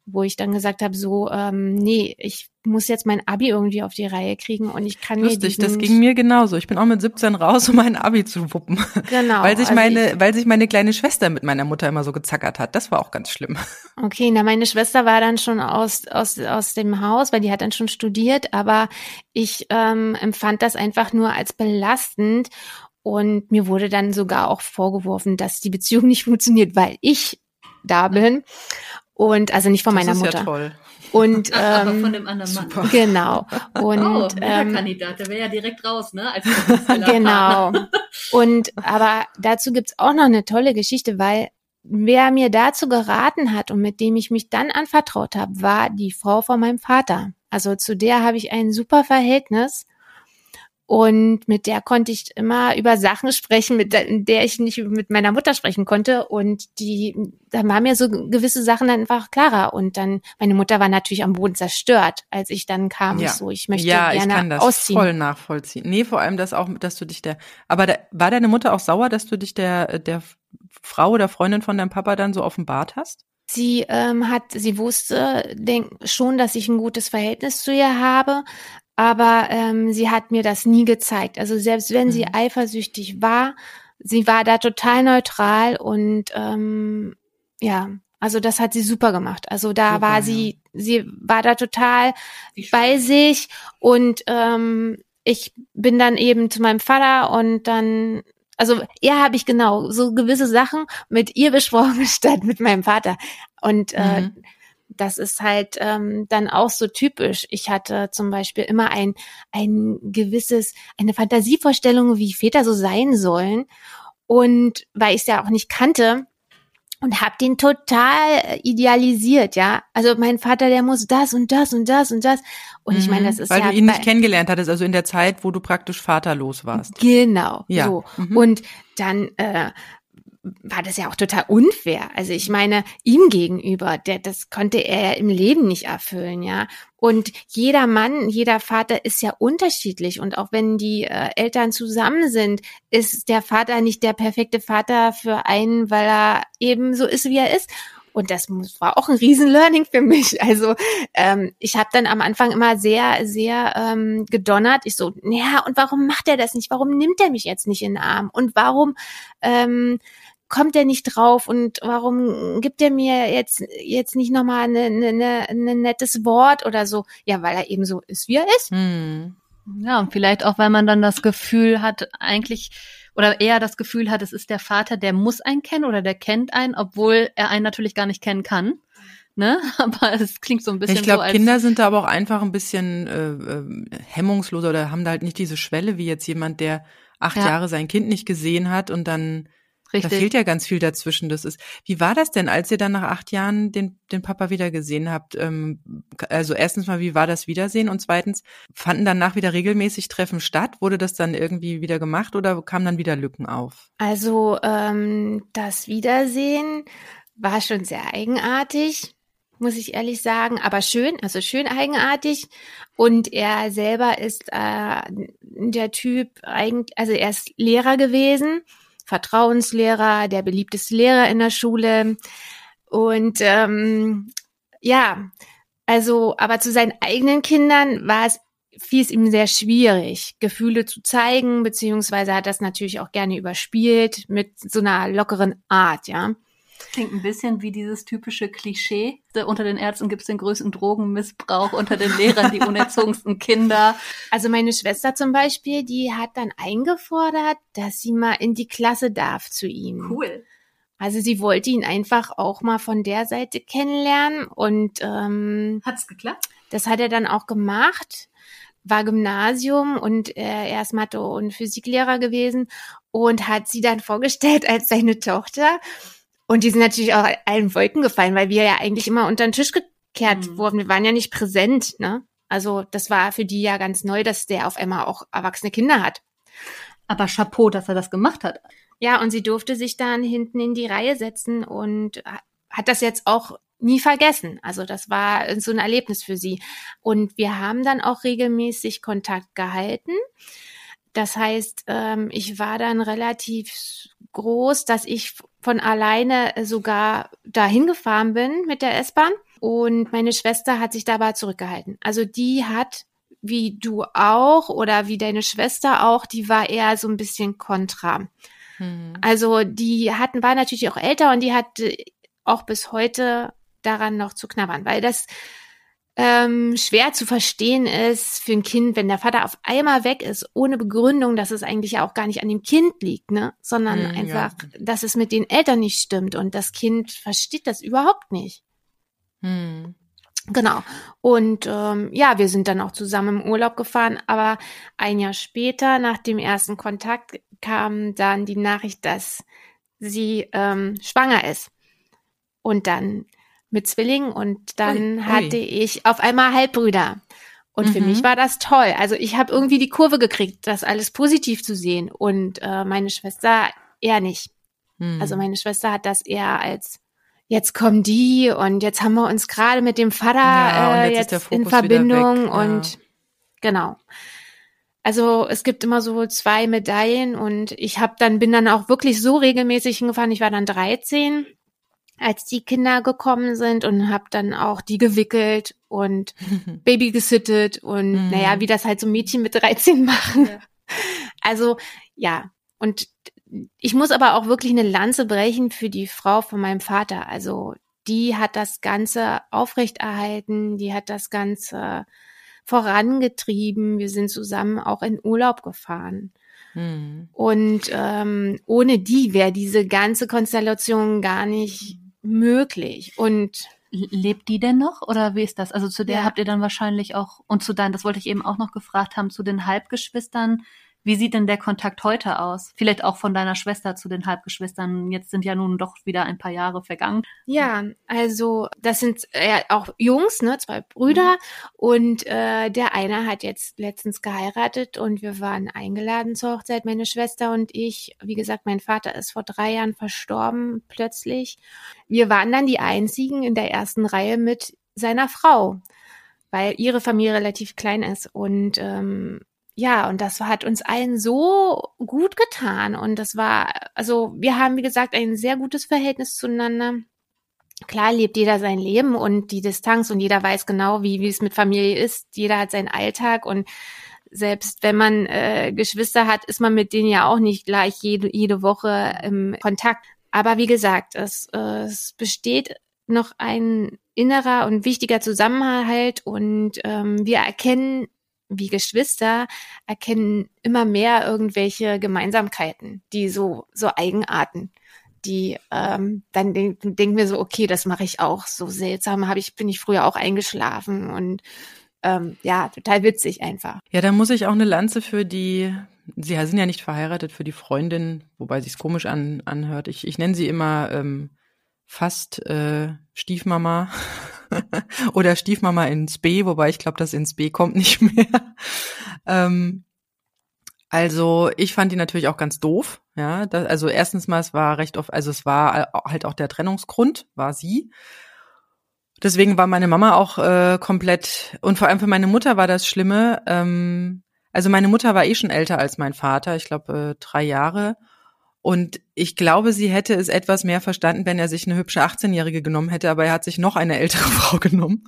wo ich dann gesagt habe, so, ähm, nee, ich muss jetzt mein Abi irgendwie auf die Reihe kriegen und ich kann Lustig, das ging mir genauso. Ich bin auch mit 17 raus, um mein Abi zu wuppen. Genau. weil sich also meine, ich, weil sich meine kleine Schwester mit meiner Mutter immer so gezackert hat. Das war auch ganz schlimm. Okay, na meine Schwester war dann schon aus aus aus dem Haus, weil die hat dann schon studiert, aber ich ähm, empfand das einfach nur als belastend und mir wurde dann sogar auch vorgeworfen, dass die Beziehung nicht funktioniert, weil ich da bin. Und also nicht von das meiner Mutter. Ja toll. Und ähm, aber von dem anderen Mann. Super. Genau. Und oh, ähm, Kandidat, der wäre ja direkt raus, ne? Als genau. Und aber dazu gibt's auch noch eine tolle Geschichte, weil wer mir dazu geraten hat und mit dem ich mich dann anvertraut habe, war die Frau von meinem Vater. Also zu der habe ich ein super Verhältnis und mit der konnte ich immer über Sachen sprechen, mit der, ich nicht mit meiner Mutter sprechen konnte. Und die, da waren mir so gewisse Sachen dann einfach klarer. Und dann, meine Mutter war natürlich am Boden zerstört, als ich dann kam. Ja. So, ich möchte ja, gerne ich kann das ausziehen. voll nachvollziehen. Nee, vor allem das auch, dass du dich der, aber da, war deine Mutter auch sauer, dass du dich der, der Frau oder Freundin von deinem Papa dann so offenbart hast? Sie ähm, hat, sie wusste denk, schon, dass ich ein gutes Verhältnis zu ihr habe, aber ähm, sie hat mir das nie gezeigt. Also selbst wenn mhm. sie eifersüchtig war, sie war da total neutral und ähm, ja, also das hat sie super gemacht. Also da super, war sie, ja. sie war da total bei sich und ähm, ich bin dann eben zu meinem Vater und dann, also eher habe ich genau so gewisse Sachen mit ihr besprochen statt mit meinem Vater und äh, mhm. äh, das ist halt ähm, dann auch so typisch. Ich hatte zum Beispiel immer ein, ein gewisses, eine Fantasievorstellung, wie Väter so sein sollen. Und weil ich es ja auch nicht kannte, und hab den total idealisiert, ja. Also mein Vater, der muss das und das und das und das. Und ich meine, das mhm. ist weil ja du ihn nicht kennengelernt hattest, also in der Zeit, wo du praktisch vaterlos warst. Genau. Ja. So. Mhm. Und dann äh, war das ja auch total unfair. Also ich meine, ihm gegenüber, der, das konnte er ja im Leben nicht erfüllen, ja. Und jeder Mann, jeder Vater ist ja unterschiedlich. Und auch wenn die äh, Eltern zusammen sind, ist der Vater nicht der perfekte Vater für einen, weil er eben so ist, wie er ist. Und das war auch ein Riesen-Learning für mich. Also ähm, ich habe dann am Anfang immer sehr, sehr ähm, gedonnert. Ich so, ja, und warum macht er das nicht? Warum nimmt er mich jetzt nicht in den Arm? Und warum ähm, kommt er nicht drauf und warum gibt er mir jetzt jetzt nicht nochmal ein ne, ne, ne nettes Wort oder so? Ja, weil er eben so ist, wie er ist. Hm. Ja, und vielleicht auch, weil man dann das Gefühl hat, eigentlich oder eher das Gefühl hat, es ist der Vater, der muss einen kennen oder der kennt einen, obwohl er einen natürlich gar nicht kennen kann. Ne? Aber es klingt so ein bisschen ich glaub, so. Glaube, Kinder sind da aber auch einfach ein bisschen äh, äh, hemmungsloser oder haben da halt nicht diese Schwelle wie jetzt jemand, der acht ja. Jahre sein Kind nicht gesehen hat und dann Richtig. Da fehlt ja ganz viel dazwischen. Das ist, wie war das denn, als ihr dann nach acht Jahren den, den Papa wieder gesehen habt? Ähm, also erstens mal, wie war das Wiedersehen? Und zweitens, fanden danach wieder regelmäßig Treffen statt? Wurde das dann irgendwie wieder gemacht oder kamen dann wieder Lücken auf? Also ähm, das Wiedersehen war schon sehr eigenartig muss ich ehrlich sagen, aber schön, also schön eigenartig. Und er selber ist äh, der Typ eigentlich, also er ist Lehrer gewesen Vertrauenslehrer, der beliebteste Lehrer in der Schule. Und ähm, ja, also, aber zu seinen eigenen Kindern war es fiel es ihm sehr schwierig, Gefühle zu zeigen, beziehungsweise hat das natürlich auch gerne überspielt mit so einer lockeren Art, ja. Klingt ein bisschen wie dieses typische Klischee. Unter den Ärzten gibt es den größten Drogenmissbrauch, unter den Lehrern die unerzogensten Kinder. Also meine Schwester zum Beispiel, die hat dann eingefordert, dass sie mal in die Klasse darf zu ihm. Cool. Also sie wollte ihn einfach auch mal von der Seite kennenlernen und ähm, hat's geklappt? Das hat er dann auch gemacht war Gymnasium und äh, er ist Mathe- und Physiklehrer gewesen und hat sie dann vorgestellt als seine Tochter. Und die sind natürlich auch allen Wolken gefallen, weil wir ja eigentlich immer unter den Tisch gekehrt mhm. wurden. Wir waren ja nicht präsent, ne? Also das war für die ja ganz neu, dass der auf einmal auch erwachsene Kinder hat. Aber Chapeau, dass er das gemacht hat. Ja, und sie durfte sich dann hinten in die Reihe setzen und hat das jetzt auch nie vergessen. Also das war so ein Erlebnis für sie. Und wir haben dann auch regelmäßig Kontakt gehalten. Das heißt, ähm, ich war dann relativ groß, dass ich von alleine sogar dahin gefahren bin mit der S-Bahn. Und meine Schwester hat sich dabei zurückgehalten. Also die hat, wie du auch oder wie deine Schwester auch, die war eher so ein bisschen kontra. Hm. Also die hatten, war natürlich auch älter und die hat auch bis heute daran noch zu knabbern, weil das ähm, schwer zu verstehen ist für ein Kind, wenn der Vater auf einmal weg ist, ohne Begründung, dass es eigentlich auch gar nicht an dem Kind liegt, ne? sondern mm, einfach, ja. dass es mit den Eltern nicht stimmt und das Kind versteht das überhaupt nicht. Hm. Genau. Und ähm, ja, wir sind dann auch zusammen im Urlaub gefahren, aber ein Jahr später, nach dem ersten Kontakt, kam dann die Nachricht, dass sie ähm, schwanger ist. Und dann mit Zwillingen und dann ui, hatte ich auf einmal Halbbrüder. Und mhm. für mich war das toll. Also ich habe irgendwie die Kurve gekriegt, das alles positiv zu sehen. Und äh, meine Schwester eher nicht. Mhm. Also meine Schwester hat das eher als jetzt kommen die und jetzt haben wir uns gerade mit dem Vater ja, äh, jetzt, jetzt in Verbindung ja. und genau. Also es gibt immer so zwei Medaillen und ich habe dann bin dann auch wirklich so regelmäßig hingefahren. Ich war dann 13 als die Kinder gekommen sind und habe dann auch die gewickelt und Baby gesittet und mhm. naja, wie das halt so Mädchen mit 13 machen. Ja. Also ja, und ich muss aber auch wirklich eine Lanze brechen für die Frau von meinem Vater. Also die hat das Ganze aufrechterhalten, die hat das Ganze vorangetrieben. Wir sind zusammen auch in Urlaub gefahren. Mhm. Und ähm, ohne die wäre diese ganze Konstellation gar nicht möglich. Und lebt die denn noch oder wie ist das? Also zu der ja. habt ihr dann wahrscheinlich auch und zu deinen, das wollte ich eben auch noch gefragt haben, zu den Halbgeschwistern wie sieht denn der Kontakt heute aus? Vielleicht auch von deiner Schwester zu den Halbgeschwistern. Jetzt sind ja nun doch wieder ein paar Jahre vergangen. Ja, also das sind äh, auch Jungs, ne, zwei Brüder. Mhm. Und äh, der eine hat jetzt letztens geheiratet und wir waren eingeladen zur Hochzeit, meine Schwester und ich. Wie gesagt, mein Vater ist vor drei Jahren verstorben, plötzlich. Wir waren dann die einzigen in der ersten Reihe mit seiner Frau weil ihre Familie relativ klein ist. Und ähm, ja, und das hat uns allen so gut getan. Und das war, also wir haben, wie gesagt, ein sehr gutes Verhältnis zueinander. Klar lebt jeder sein Leben und die Distanz und jeder weiß genau, wie, wie es mit Familie ist. Jeder hat seinen Alltag und selbst wenn man äh, Geschwister hat, ist man mit denen ja auch nicht gleich jede, jede Woche im Kontakt. Aber wie gesagt, es, äh, es besteht noch ein innerer und wichtiger Zusammenhalt und ähm, wir erkennen wie Geschwister erkennen immer mehr irgendwelche Gemeinsamkeiten, die so so Eigenarten, die ähm, dann denken denk mir so, okay, das mache ich auch. So seltsam habe ich bin ich früher auch eingeschlafen und ähm, ja, total witzig einfach. Ja, da muss ich auch eine Lanze für die, sie sind ja nicht verheiratet, für die Freundin, wobei sich's komisch an, anhört. Ich, ich nenne sie immer ähm, fast äh, Stiefmama oder Stiefmama ins B, wobei ich glaube, das ins B kommt nicht mehr. ähm, also ich fand die natürlich auch ganz doof. Ja, das, also erstens mal, es war recht oft, also es war halt auch der Trennungsgrund, war sie. Deswegen war meine Mama auch äh, komplett und vor allem für meine Mutter war das Schlimme. Ähm, also meine Mutter war eh schon älter als mein Vater, ich glaube äh, drei Jahre. Und ich glaube, sie hätte es etwas mehr verstanden, wenn er sich eine hübsche 18-Jährige genommen hätte, aber er hat sich noch eine ältere Frau genommen.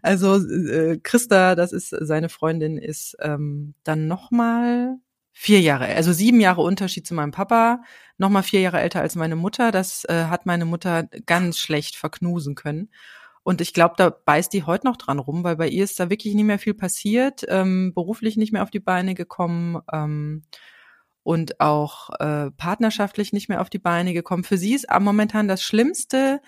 Also äh, Christa, das ist seine Freundin, ist ähm, dann nochmal vier Jahre, also sieben Jahre Unterschied zu meinem Papa, nochmal vier Jahre älter als meine Mutter. Das äh, hat meine Mutter ganz schlecht verknusen können. Und ich glaube, da beißt die heute noch dran rum, weil bei ihr ist da wirklich nicht mehr viel passiert, ähm, beruflich nicht mehr auf die Beine gekommen. Ähm, und auch äh, partnerschaftlich nicht mehr auf die Beine gekommen. Für sie ist momentan das Schlimmste,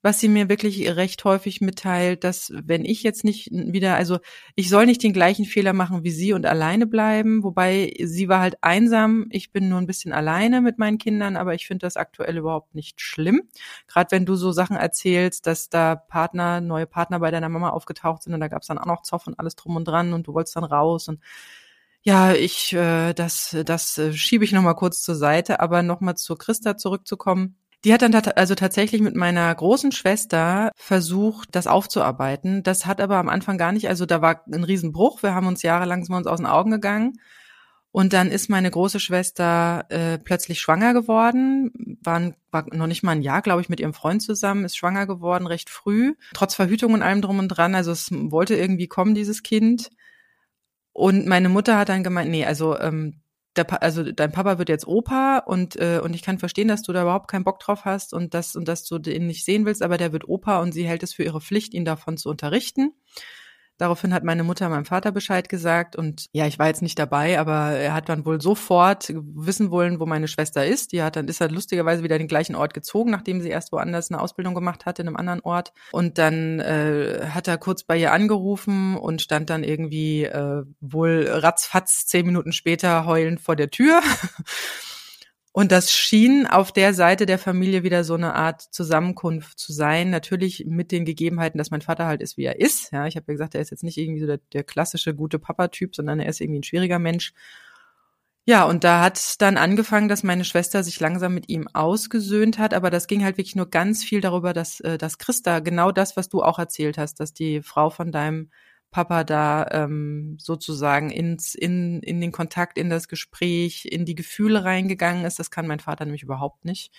was sie mir wirklich recht häufig mitteilt, dass wenn ich jetzt nicht wieder, also ich soll nicht den gleichen Fehler machen wie sie und alleine bleiben, wobei sie war halt einsam, ich bin nur ein bisschen alleine mit meinen Kindern, aber ich finde das aktuell überhaupt nicht schlimm. Gerade wenn du so Sachen erzählst, dass da Partner, neue Partner bei deiner Mama aufgetaucht sind und da gab es dann auch noch Zoff und alles drum und dran und du wolltest dann raus und ja, ich, äh, das, das äh, schiebe ich nochmal kurz zur Seite, aber nochmal zu Christa zurückzukommen. Die hat dann also tatsächlich mit meiner großen Schwester versucht, das aufzuarbeiten. Das hat aber am Anfang gar nicht, also da war ein Riesenbruch. Wir haben uns jahrelang sind wir uns aus den Augen gegangen. Und dann ist meine große Schwester äh, plötzlich schwanger geworden, war, war noch nicht mal ein Jahr, glaube ich, mit ihrem Freund zusammen, ist schwanger geworden, recht früh, trotz Verhütung und allem drum und dran. Also es wollte irgendwie kommen, dieses Kind. Und meine Mutter hat dann gemeint, nee, also ähm, also dein Papa wird jetzt Opa und äh, und ich kann verstehen, dass du da überhaupt keinen Bock drauf hast und das und dass du den nicht sehen willst, aber der wird Opa und sie hält es für ihre Pflicht, ihn davon zu unterrichten. Daraufhin hat meine Mutter meinem Vater Bescheid gesagt und ja, ich war jetzt nicht dabei, aber er hat dann wohl sofort wissen wollen, wo meine Schwester ist. Die hat dann ist er lustigerweise wieder den gleichen Ort gezogen, nachdem sie erst woanders eine Ausbildung gemacht hatte in einem anderen Ort. Und dann äh, hat er kurz bei ihr angerufen und stand dann irgendwie äh, wohl ratzfatz zehn Minuten später heulend vor der Tür. Und das schien auf der Seite der Familie wieder so eine Art Zusammenkunft zu sein. Natürlich mit den Gegebenheiten, dass mein Vater halt ist, wie er ist. Ja, ich habe ja gesagt, er ist jetzt nicht irgendwie so der, der klassische gute Papa-Typ, sondern er ist irgendwie ein schwieriger Mensch. Ja, und da hat dann angefangen, dass meine Schwester sich langsam mit ihm ausgesöhnt hat, aber das ging halt wirklich nur ganz viel darüber, dass, äh, dass Christa genau das, was du auch erzählt hast, dass die Frau von deinem Papa da ähm, sozusagen ins, in, in den Kontakt, in das Gespräch, in die Gefühle reingegangen ist. Das kann mein Vater nämlich überhaupt nicht.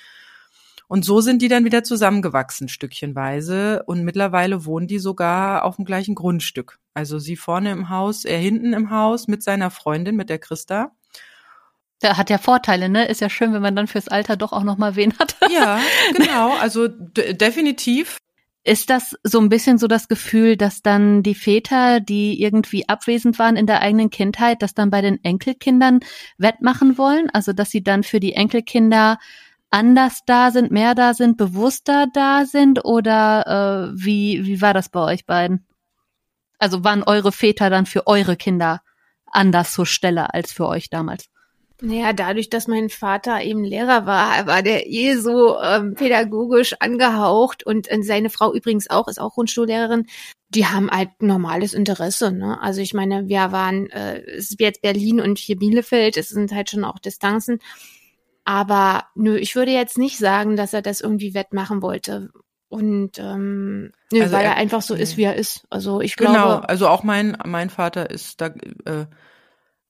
Und so sind die dann wieder zusammengewachsen, stückchenweise. Und mittlerweile wohnen die sogar auf dem gleichen Grundstück. Also sie vorne im Haus, er hinten im Haus mit seiner Freundin, mit der Christa. Der hat ja Vorteile, ne? Ist ja schön, wenn man dann fürs Alter doch auch noch mal wen hat. Ja, genau. Also definitiv. Ist das so ein bisschen so das Gefühl, dass dann die Väter, die irgendwie abwesend waren in der eigenen Kindheit, das dann bei den Enkelkindern wettmachen wollen? Also, dass sie dann für die Enkelkinder anders da sind, mehr da sind, bewusster da sind? Oder äh, wie, wie war das bei euch beiden? Also waren eure Väter dann für eure Kinder anders zur Stelle als für euch damals? Naja, dadurch, dass mein Vater eben Lehrer war, war der eh so ähm, pädagogisch angehaucht und, und seine Frau übrigens auch, ist auch Grundschullehrerin. Die haben halt normales Interesse. Ne? Also ich meine, wir waren, äh, es ist jetzt Berlin und hier Bielefeld, es sind halt schon auch Distanzen. Aber nö, ich würde jetzt nicht sagen, dass er das irgendwie wettmachen wollte. Und ähm, nö, also weil er, er einfach so ist, wie er ist. Also ich genau, glaube. Genau, also auch mein, mein Vater ist da. Äh,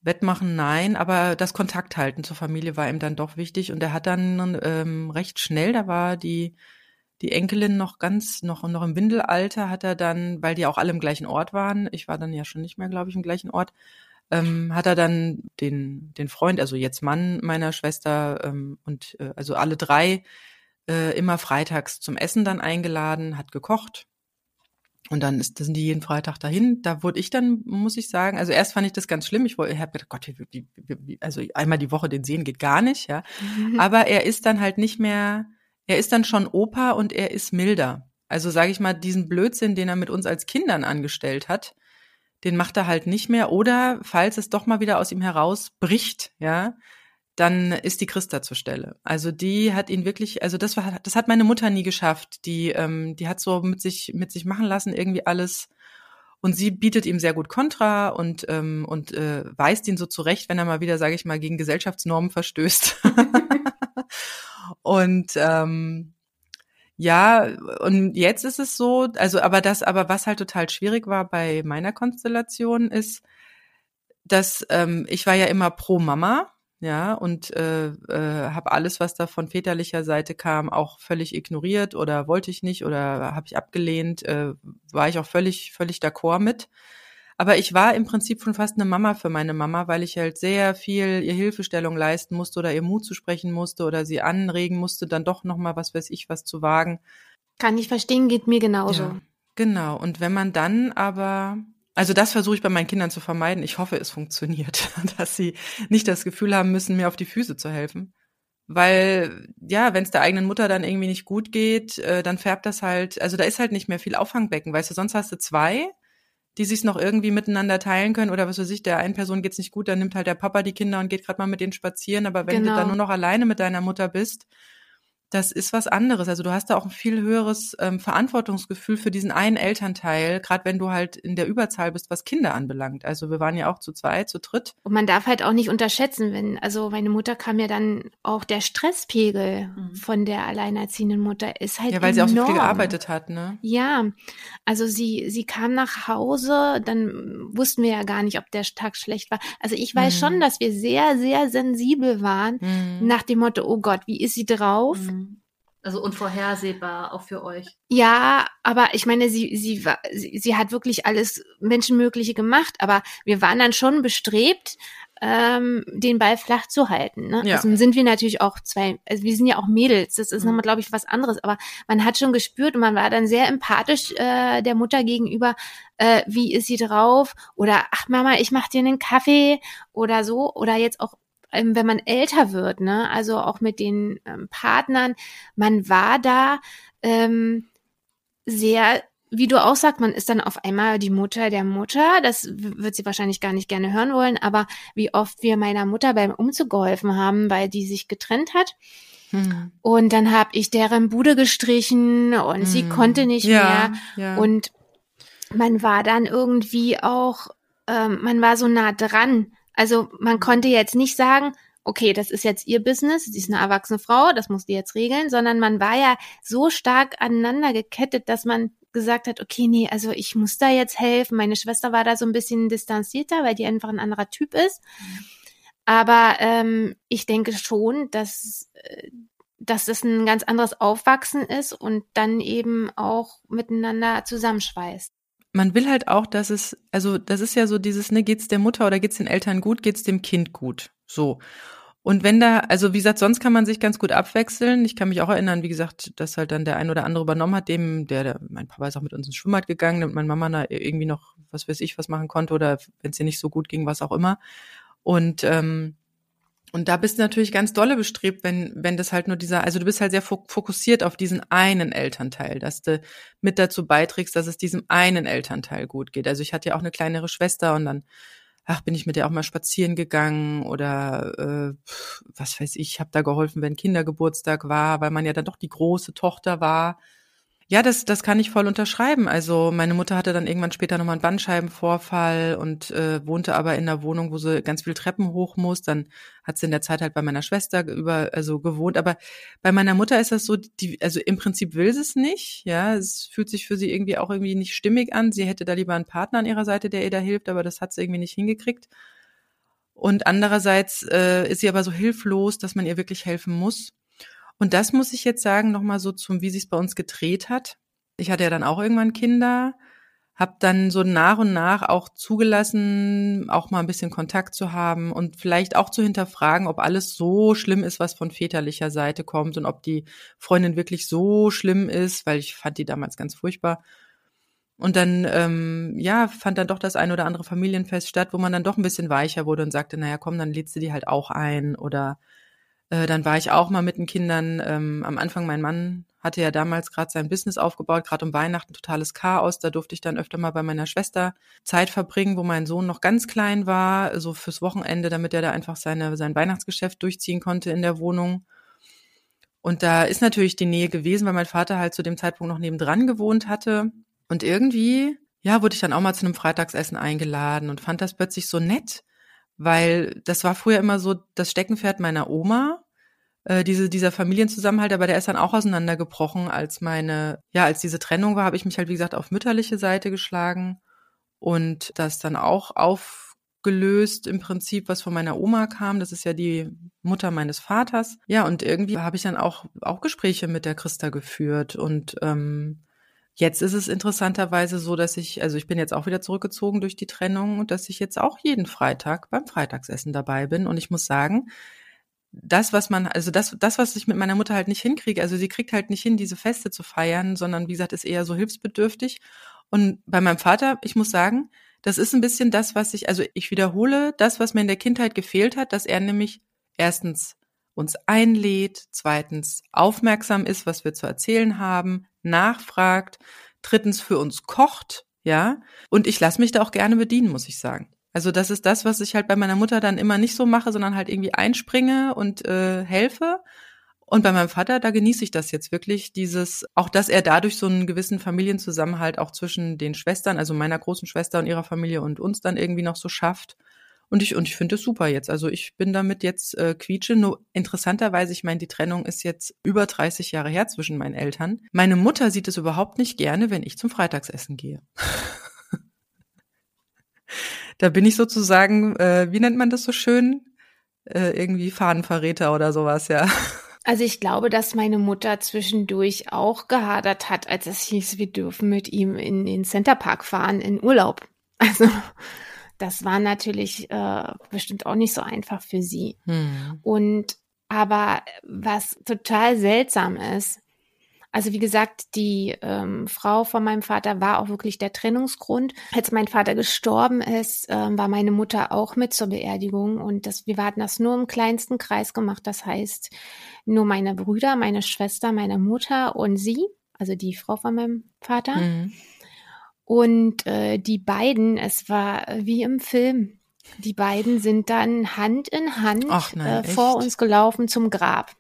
Wettmachen nein, aber das Kontakt halten zur Familie war ihm dann doch wichtig. Und er hat dann ähm, recht schnell, da war die die Enkelin noch ganz noch noch im Windelalter, hat er dann, weil die auch alle im gleichen Ort waren, ich war dann ja schon nicht mehr, glaube ich, im gleichen Ort, ähm, hat er dann den den Freund, also jetzt Mann meiner Schwester ähm, und äh, also alle drei äh, immer freitags zum Essen dann eingeladen, hat gekocht und dann ist, sind die jeden Freitag dahin. Da wurde ich dann, muss ich sagen, also erst fand ich das ganz schlimm. Ich wollte, ich habe gedacht, Gott, wie, wie, wie, also einmal die Woche den sehen geht gar nicht, ja. Mhm. Aber er ist dann halt nicht mehr, er ist dann schon Opa und er ist milder. Also sage ich mal, diesen Blödsinn, den er mit uns als Kindern angestellt hat, den macht er halt nicht mehr. Oder falls es doch mal wieder aus ihm herausbricht, ja, dann ist die Christa zur Stelle. Also die hat ihn wirklich, also das war, das hat meine Mutter nie geschafft. Die, ähm, die hat so mit sich mit sich machen lassen irgendwie alles. Und sie bietet ihm sehr gut Kontra und ähm, und äh, weist ihn so zurecht, wenn er mal wieder, sage ich mal, gegen Gesellschaftsnormen verstößt. und ähm, ja, und jetzt ist es so, also aber das, aber was halt total schwierig war bei meiner Konstellation ist, dass ähm, ich war ja immer pro Mama ja, und äh, äh, habe alles, was da von väterlicher Seite kam, auch völlig ignoriert oder wollte ich nicht oder habe ich abgelehnt, äh, war ich auch völlig, völlig d'accord mit. Aber ich war im Prinzip schon fast eine Mama für meine Mama, weil ich halt sehr viel ihr Hilfestellung leisten musste oder ihr Mut zu sprechen musste oder sie anregen musste, dann doch nochmal, was weiß ich, was zu wagen. Kann ich verstehen, geht mir genauso. Ja, genau. Und wenn man dann aber also das versuche ich bei meinen Kindern zu vermeiden. Ich hoffe, es funktioniert, dass sie nicht das Gefühl haben müssen, mir auf die Füße zu helfen. Weil, ja, wenn es der eigenen Mutter dann irgendwie nicht gut geht, äh, dann färbt das halt, also da ist halt nicht mehr viel Auffangbecken, weißt du, sonst hast du zwei, die sich noch irgendwie miteinander teilen können oder was weiß ich, der einen Person geht's nicht gut, dann nimmt halt der Papa die Kinder und geht gerade mal mit denen spazieren, aber wenn genau. du dann nur noch alleine mit deiner Mutter bist, das ist was anderes. Also du hast da auch ein viel höheres ähm, Verantwortungsgefühl für diesen einen Elternteil, gerade wenn du halt in der Überzahl bist, was Kinder anbelangt. Also wir waren ja auch zu zweit, zu dritt. Und man darf halt auch nicht unterschätzen, wenn, also meine Mutter kam ja dann auch der Stresspegel mhm. von der alleinerziehenden Mutter ist halt Ja, weil enorm. sie auch so viel gearbeitet hat, ne? Ja, also sie, sie kam nach Hause, dann wussten wir ja gar nicht, ob der Tag schlecht war. Also ich weiß mhm. schon, dass wir sehr, sehr sensibel waren mhm. nach dem Motto, oh Gott, wie ist sie drauf? Also unvorhersehbar auch für euch. Ja, aber ich meine, sie, sie, war, sie, sie hat wirklich alles Menschenmögliche gemacht, aber wir waren dann schon bestrebt, ähm, den Ball flach zu halten. Ne? Ja. Also sind wir natürlich auch zwei, also wir sind ja auch Mädels, das ist mhm. nochmal, glaube ich, was anderes, aber man hat schon gespürt und man war dann sehr empathisch äh, der Mutter gegenüber, äh, wie ist sie drauf? Oder ach Mama, ich mach dir einen Kaffee oder so. Oder jetzt auch ähm, wenn man älter wird, ne, also auch mit den ähm, Partnern, man war da ähm, sehr wie du auch sagst, man ist dann auf einmal die Mutter der Mutter. Das wird sie wahrscheinlich gar nicht gerne hören wollen, aber wie oft wir meiner Mutter beim Umzug geholfen haben, weil die sich getrennt hat. Hm. Und dann habe ich deren Bude gestrichen und hm. sie konnte nicht ja, mehr. Ja. Und man war dann irgendwie auch, ähm, man war so nah dran. Also man konnte jetzt nicht sagen, okay, das ist jetzt ihr Business, sie ist eine erwachsene Frau, das muss die jetzt regeln, sondern man war ja so stark aneinander gekettet, dass man gesagt hat, okay, nee, also ich muss da jetzt helfen. Meine Schwester war da so ein bisschen distanzierter, weil die einfach ein anderer Typ ist. Aber ähm, ich denke schon, dass, äh, dass es ein ganz anderes Aufwachsen ist und dann eben auch miteinander zusammenschweißt man will halt auch, dass es, also das ist ja so dieses, ne, geht's der Mutter oder geht's den Eltern gut, geht's dem Kind gut. So. Und wenn da, also wie gesagt, sonst kann man sich ganz gut abwechseln. Ich kann mich auch erinnern, wie gesagt, dass halt dann der ein oder andere übernommen hat, dem, der, der mein Papa ist auch mit uns ins Schwimmbad gegangen, und meine Mama da irgendwie noch, was weiß ich, was machen konnte oder wenn es ihr nicht so gut ging, was auch immer. Und ähm, und da bist du natürlich ganz dolle bestrebt, wenn, wenn das halt nur dieser, also du bist halt sehr fokussiert auf diesen einen Elternteil, dass du mit dazu beiträgst, dass es diesem einen Elternteil gut geht. Also ich hatte ja auch eine kleinere Schwester und dann, ach, bin ich mit der auch mal spazieren gegangen oder äh, was weiß ich, habe da geholfen, wenn Kindergeburtstag war, weil man ja dann doch die große Tochter war. Ja, das, das kann ich voll unterschreiben. Also meine Mutter hatte dann irgendwann später nochmal einen Bandscheibenvorfall und äh, wohnte aber in einer Wohnung, wo sie ganz viel Treppen hoch muss. Dann hat sie in der Zeit halt bei meiner Schwester über also gewohnt. Aber bei meiner Mutter ist das so, die, also im Prinzip will sie es nicht. Ja, es fühlt sich für sie irgendwie auch irgendwie nicht stimmig an. Sie hätte da lieber einen Partner an ihrer Seite, der ihr da hilft, aber das hat sie irgendwie nicht hingekriegt. Und andererseits äh, ist sie aber so hilflos, dass man ihr wirklich helfen muss. Und das muss ich jetzt sagen, nochmal so zum, wie sich bei uns gedreht hat. Ich hatte ja dann auch irgendwann Kinder, habe dann so nach und nach auch zugelassen, auch mal ein bisschen Kontakt zu haben und vielleicht auch zu hinterfragen, ob alles so schlimm ist, was von väterlicher Seite kommt und ob die Freundin wirklich so schlimm ist, weil ich fand die damals ganz furchtbar. Und dann, ähm, ja, fand dann doch das ein oder andere Familienfest statt, wo man dann doch ein bisschen weicher wurde und sagte, naja, komm, dann lädst du die halt auch ein oder äh, dann war ich auch mal mit den Kindern. Ähm, am Anfang, mein Mann hatte ja damals gerade sein Business aufgebaut, gerade um Weihnachten totales Chaos. Da durfte ich dann öfter mal bei meiner Schwester Zeit verbringen, wo mein Sohn noch ganz klein war, so fürs Wochenende, damit er da einfach seine, sein Weihnachtsgeschäft durchziehen konnte in der Wohnung. Und da ist natürlich die Nähe gewesen, weil mein Vater halt zu dem Zeitpunkt noch nebendran gewohnt hatte. Und irgendwie, ja, wurde ich dann auch mal zu einem Freitagsessen eingeladen und fand das plötzlich so nett, weil das war früher immer so das Steckenpferd meiner Oma äh, diese, dieser Familienzusammenhalt, aber der ist dann auch auseinandergebrochen, als meine, ja, als diese Trennung war, habe ich mich halt, wie gesagt, auf mütterliche Seite geschlagen und das dann auch auf gelöst im Prinzip, was von meiner Oma kam. Das ist ja die Mutter meines Vaters. Ja, und irgendwie habe ich dann auch, auch Gespräche mit der Christa geführt. Und ähm, jetzt ist es interessanterweise so, dass ich, also ich bin jetzt auch wieder zurückgezogen durch die Trennung und dass ich jetzt auch jeden Freitag beim Freitagsessen dabei bin. Und ich muss sagen, das, was man, also das, das, was ich mit meiner Mutter halt nicht hinkriege, also sie kriegt halt nicht hin, diese Feste zu feiern, sondern wie gesagt, ist eher so hilfsbedürftig. Und bei meinem Vater, ich muss sagen, das ist ein bisschen das, was ich, also ich wiederhole das, was mir in der Kindheit gefehlt hat, dass er nämlich erstens uns einlädt, zweitens aufmerksam ist, was wir zu erzählen haben, nachfragt, drittens für uns kocht, ja. Und ich lasse mich da auch gerne bedienen, muss ich sagen. Also das ist das, was ich halt bei meiner Mutter dann immer nicht so mache, sondern halt irgendwie einspringe und äh, helfe. Und bei meinem Vater, da genieße ich das jetzt wirklich, dieses, auch dass er dadurch so einen gewissen Familienzusammenhalt auch zwischen den Schwestern, also meiner großen Schwester und ihrer Familie und uns dann irgendwie noch so schafft. Und ich, und ich finde es super jetzt. Also ich bin damit jetzt äh, quietsche. Nur interessanterweise, ich meine, die Trennung ist jetzt über 30 Jahre her zwischen meinen Eltern. Meine Mutter sieht es überhaupt nicht gerne, wenn ich zum Freitagsessen gehe. da bin ich sozusagen, äh, wie nennt man das so schön? Äh, irgendwie Fahnenverräter oder sowas, ja. Also ich glaube, dass meine Mutter zwischendurch auch gehadert hat, als es hieß, wir dürfen mit ihm in den Centerpark fahren in Urlaub. Also das war natürlich äh, bestimmt auch nicht so einfach für sie. Hm. Und aber was total seltsam ist, also wie gesagt, die ähm, Frau von meinem Vater war auch wirklich der Trennungsgrund. Als mein Vater gestorben ist, ähm, war meine Mutter auch mit zur Beerdigung und das, wir hatten das nur im kleinsten Kreis gemacht. Das heißt, nur meine Brüder, meine Schwester, meine Mutter und sie, also die Frau von meinem Vater. Mhm. Und äh, die beiden, es war wie im Film. Die beiden sind dann Hand in Hand nein, äh, vor uns gelaufen zum Grab.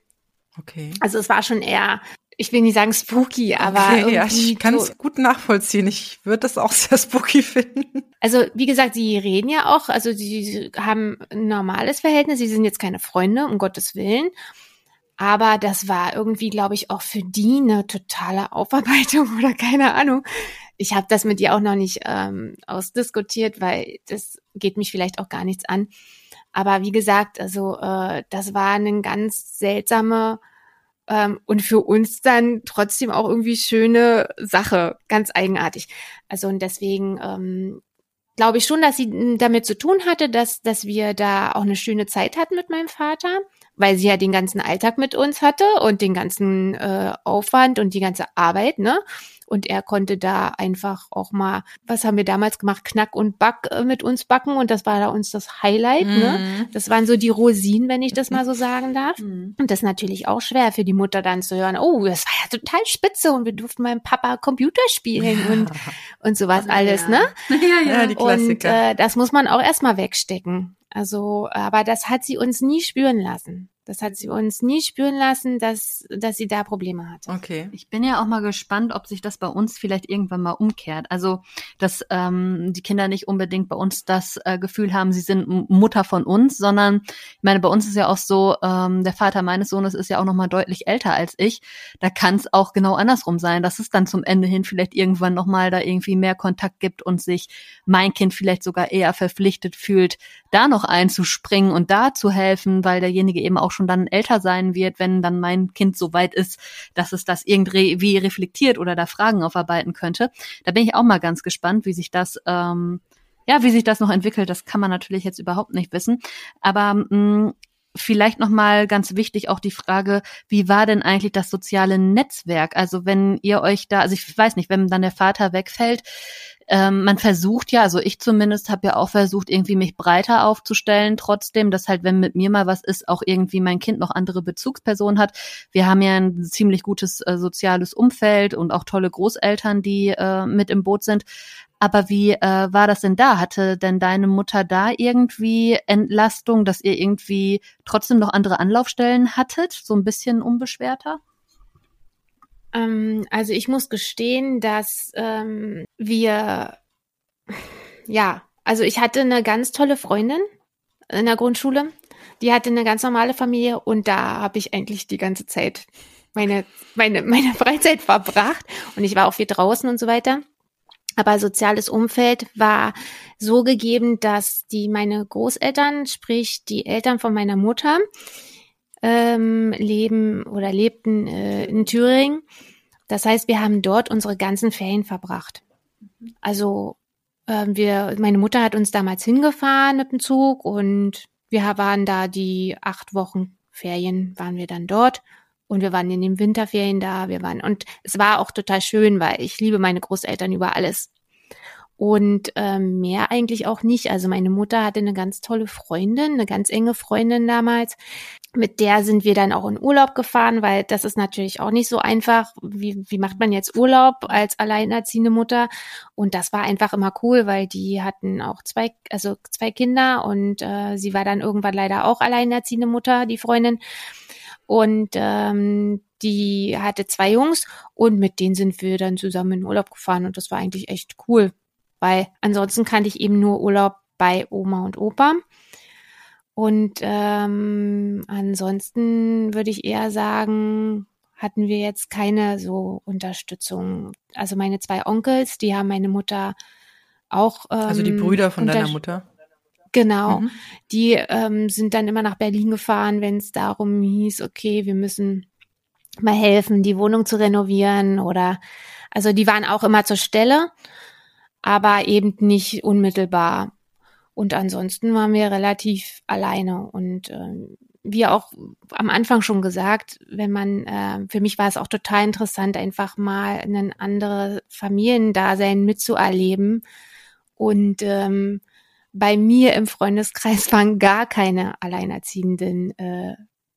Okay. Also es war schon eher ich will nicht sagen spooky, aber okay, ja, ich kann es gut nachvollziehen. Ich würde das auch sehr spooky finden. Also wie gesagt, sie reden ja auch, also sie haben ein normales Verhältnis. Sie sind jetzt keine Freunde, um Gottes willen. Aber das war irgendwie, glaube ich, auch für die eine totale Aufarbeitung oder keine Ahnung. Ich habe das mit ihr auch noch nicht ähm, ausdiskutiert, weil das geht mich vielleicht auch gar nichts an. Aber wie gesagt, also äh, das war eine ganz seltsame ähm, und für uns dann trotzdem auch irgendwie schöne Sache, ganz eigenartig. Also und deswegen ähm, glaube ich schon, dass sie damit zu tun hatte, dass, dass wir da auch eine schöne Zeit hatten mit meinem Vater, weil sie ja den ganzen Alltag mit uns hatte und den ganzen äh, Aufwand und die ganze Arbeit, ne? Und er konnte da einfach auch mal, was haben wir damals gemacht, Knack und Back äh, mit uns backen und das war da uns das Highlight. Ne? Mhm. Ne? Das waren so die Rosinen, wenn ich das mal so sagen darf. Mhm. Und das ist natürlich auch schwer für die Mutter dann zu hören, oh, das war ja total spitze und wir durften meinem Papa Computer spielen und, und sowas oh, alles, ja. ne? Ja, ja, die Klassiker. Und äh, das muss man auch erstmal wegstecken. Also, aber das hat sie uns nie spüren lassen. Das hat sie uns nie spüren lassen, dass, dass sie da Probleme hat. Okay. Ich bin ja auch mal gespannt, ob sich das bei uns vielleicht irgendwann mal umkehrt. Also, dass ähm, die Kinder nicht unbedingt bei uns das äh, Gefühl haben, sie sind Mutter von uns, sondern ich meine, bei uns ist ja auch so, ähm, der Vater meines Sohnes ist ja auch noch mal deutlich älter als ich. Da kann es auch genau andersrum sein, dass es dann zum Ende hin vielleicht irgendwann noch mal da irgendwie mehr Kontakt gibt und sich mein Kind vielleicht sogar eher verpflichtet fühlt, da noch einzuspringen und da zu helfen, weil derjenige eben auch schon dann älter sein wird, wenn dann mein Kind so weit ist, dass es das irgendwie reflektiert oder da Fragen aufarbeiten könnte. Da bin ich auch mal ganz gespannt, wie sich das ähm, ja, wie sich das noch entwickelt, das kann man natürlich jetzt überhaupt nicht wissen. Aber mh, mm, vielleicht noch mal ganz wichtig auch die Frage, wie war denn eigentlich das soziale Netzwerk? Also wenn ihr euch da, also ich weiß nicht, wenn dann der Vater wegfällt, ähm, man versucht ja, also ich zumindest habe ja auch versucht, irgendwie mich breiter aufzustellen, trotzdem, dass halt, wenn mit mir mal was ist, auch irgendwie mein Kind noch andere Bezugspersonen hat. Wir haben ja ein ziemlich gutes äh, soziales Umfeld und auch tolle Großeltern, die äh, mit im Boot sind. Aber wie äh, war das denn da? Hatte denn deine Mutter da irgendwie Entlastung, dass ihr irgendwie trotzdem noch andere Anlaufstellen hattet, so ein bisschen unbeschwerter? Ähm, also ich muss gestehen, dass ähm, wir, ja, also ich hatte eine ganz tolle Freundin in der Grundschule. Die hatte eine ganz normale Familie und da habe ich eigentlich die ganze Zeit meine, meine, meine Freizeit verbracht und ich war auch viel draußen und so weiter. Aber soziales Umfeld war so gegeben, dass die meine Großeltern, sprich die Eltern von meiner Mutter, ähm, leben oder lebten äh, in Thüringen. Das heißt, wir haben dort unsere ganzen Ferien verbracht. Also äh, wir, meine Mutter hat uns damals hingefahren mit dem Zug und wir waren da die acht Wochen Ferien waren wir dann dort und wir waren in den Winterferien da, wir waren und es war auch total schön, weil ich liebe meine Großeltern über alles. Und ähm, mehr eigentlich auch nicht. Also meine Mutter hatte eine ganz tolle Freundin, eine ganz enge Freundin damals. Mit der sind wir dann auch in Urlaub gefahren, weil das ist natürlich auch nicht so einfach. Wie, wie macht man jetzt Urlaub als alleinerziehende Mutter? Und das war einfach immer cool, weil die hatten auch zwei, also zwei Kinder und äh, sie war dann irgendwann leider auch alleinerziehende Mutter, die Freundin. Und ähm, die hatte zwei Jungs und mit denen sind wir dann zusammen in Urlaub gefahren und das war eigentlich echt cool, weil ansonsten kannte ich eben nur Urlaub bei Oma und Opa. Und ähm, ansonsten würde ich eher sagen, hatten wir jetzt keine so Unterstützung. Also meine zwei Onkels, die haben meine Mutter auch. Ähm, also die Brüder von deiner Mutter? Genau. Mhm. Die ähm, sind dann immer nach Berlin gefahren, wenn es darum hieß, okay, wir müssen mal helfen, die Wohnung zu renovieren oder also die waren auch immer zur Stelle, aber eben nicht unmittelbar. Und ansonsten waren wir relativ alleine und äh, wie auch am Anfang schon gesagt, wenn man, äh, für mich war es auch total interessant, einfach mal ein anderes Familiendasein mitzuerleben. Und ähm, bei mir im Freundeskreis waren gar keine alleinerziehenden, äh,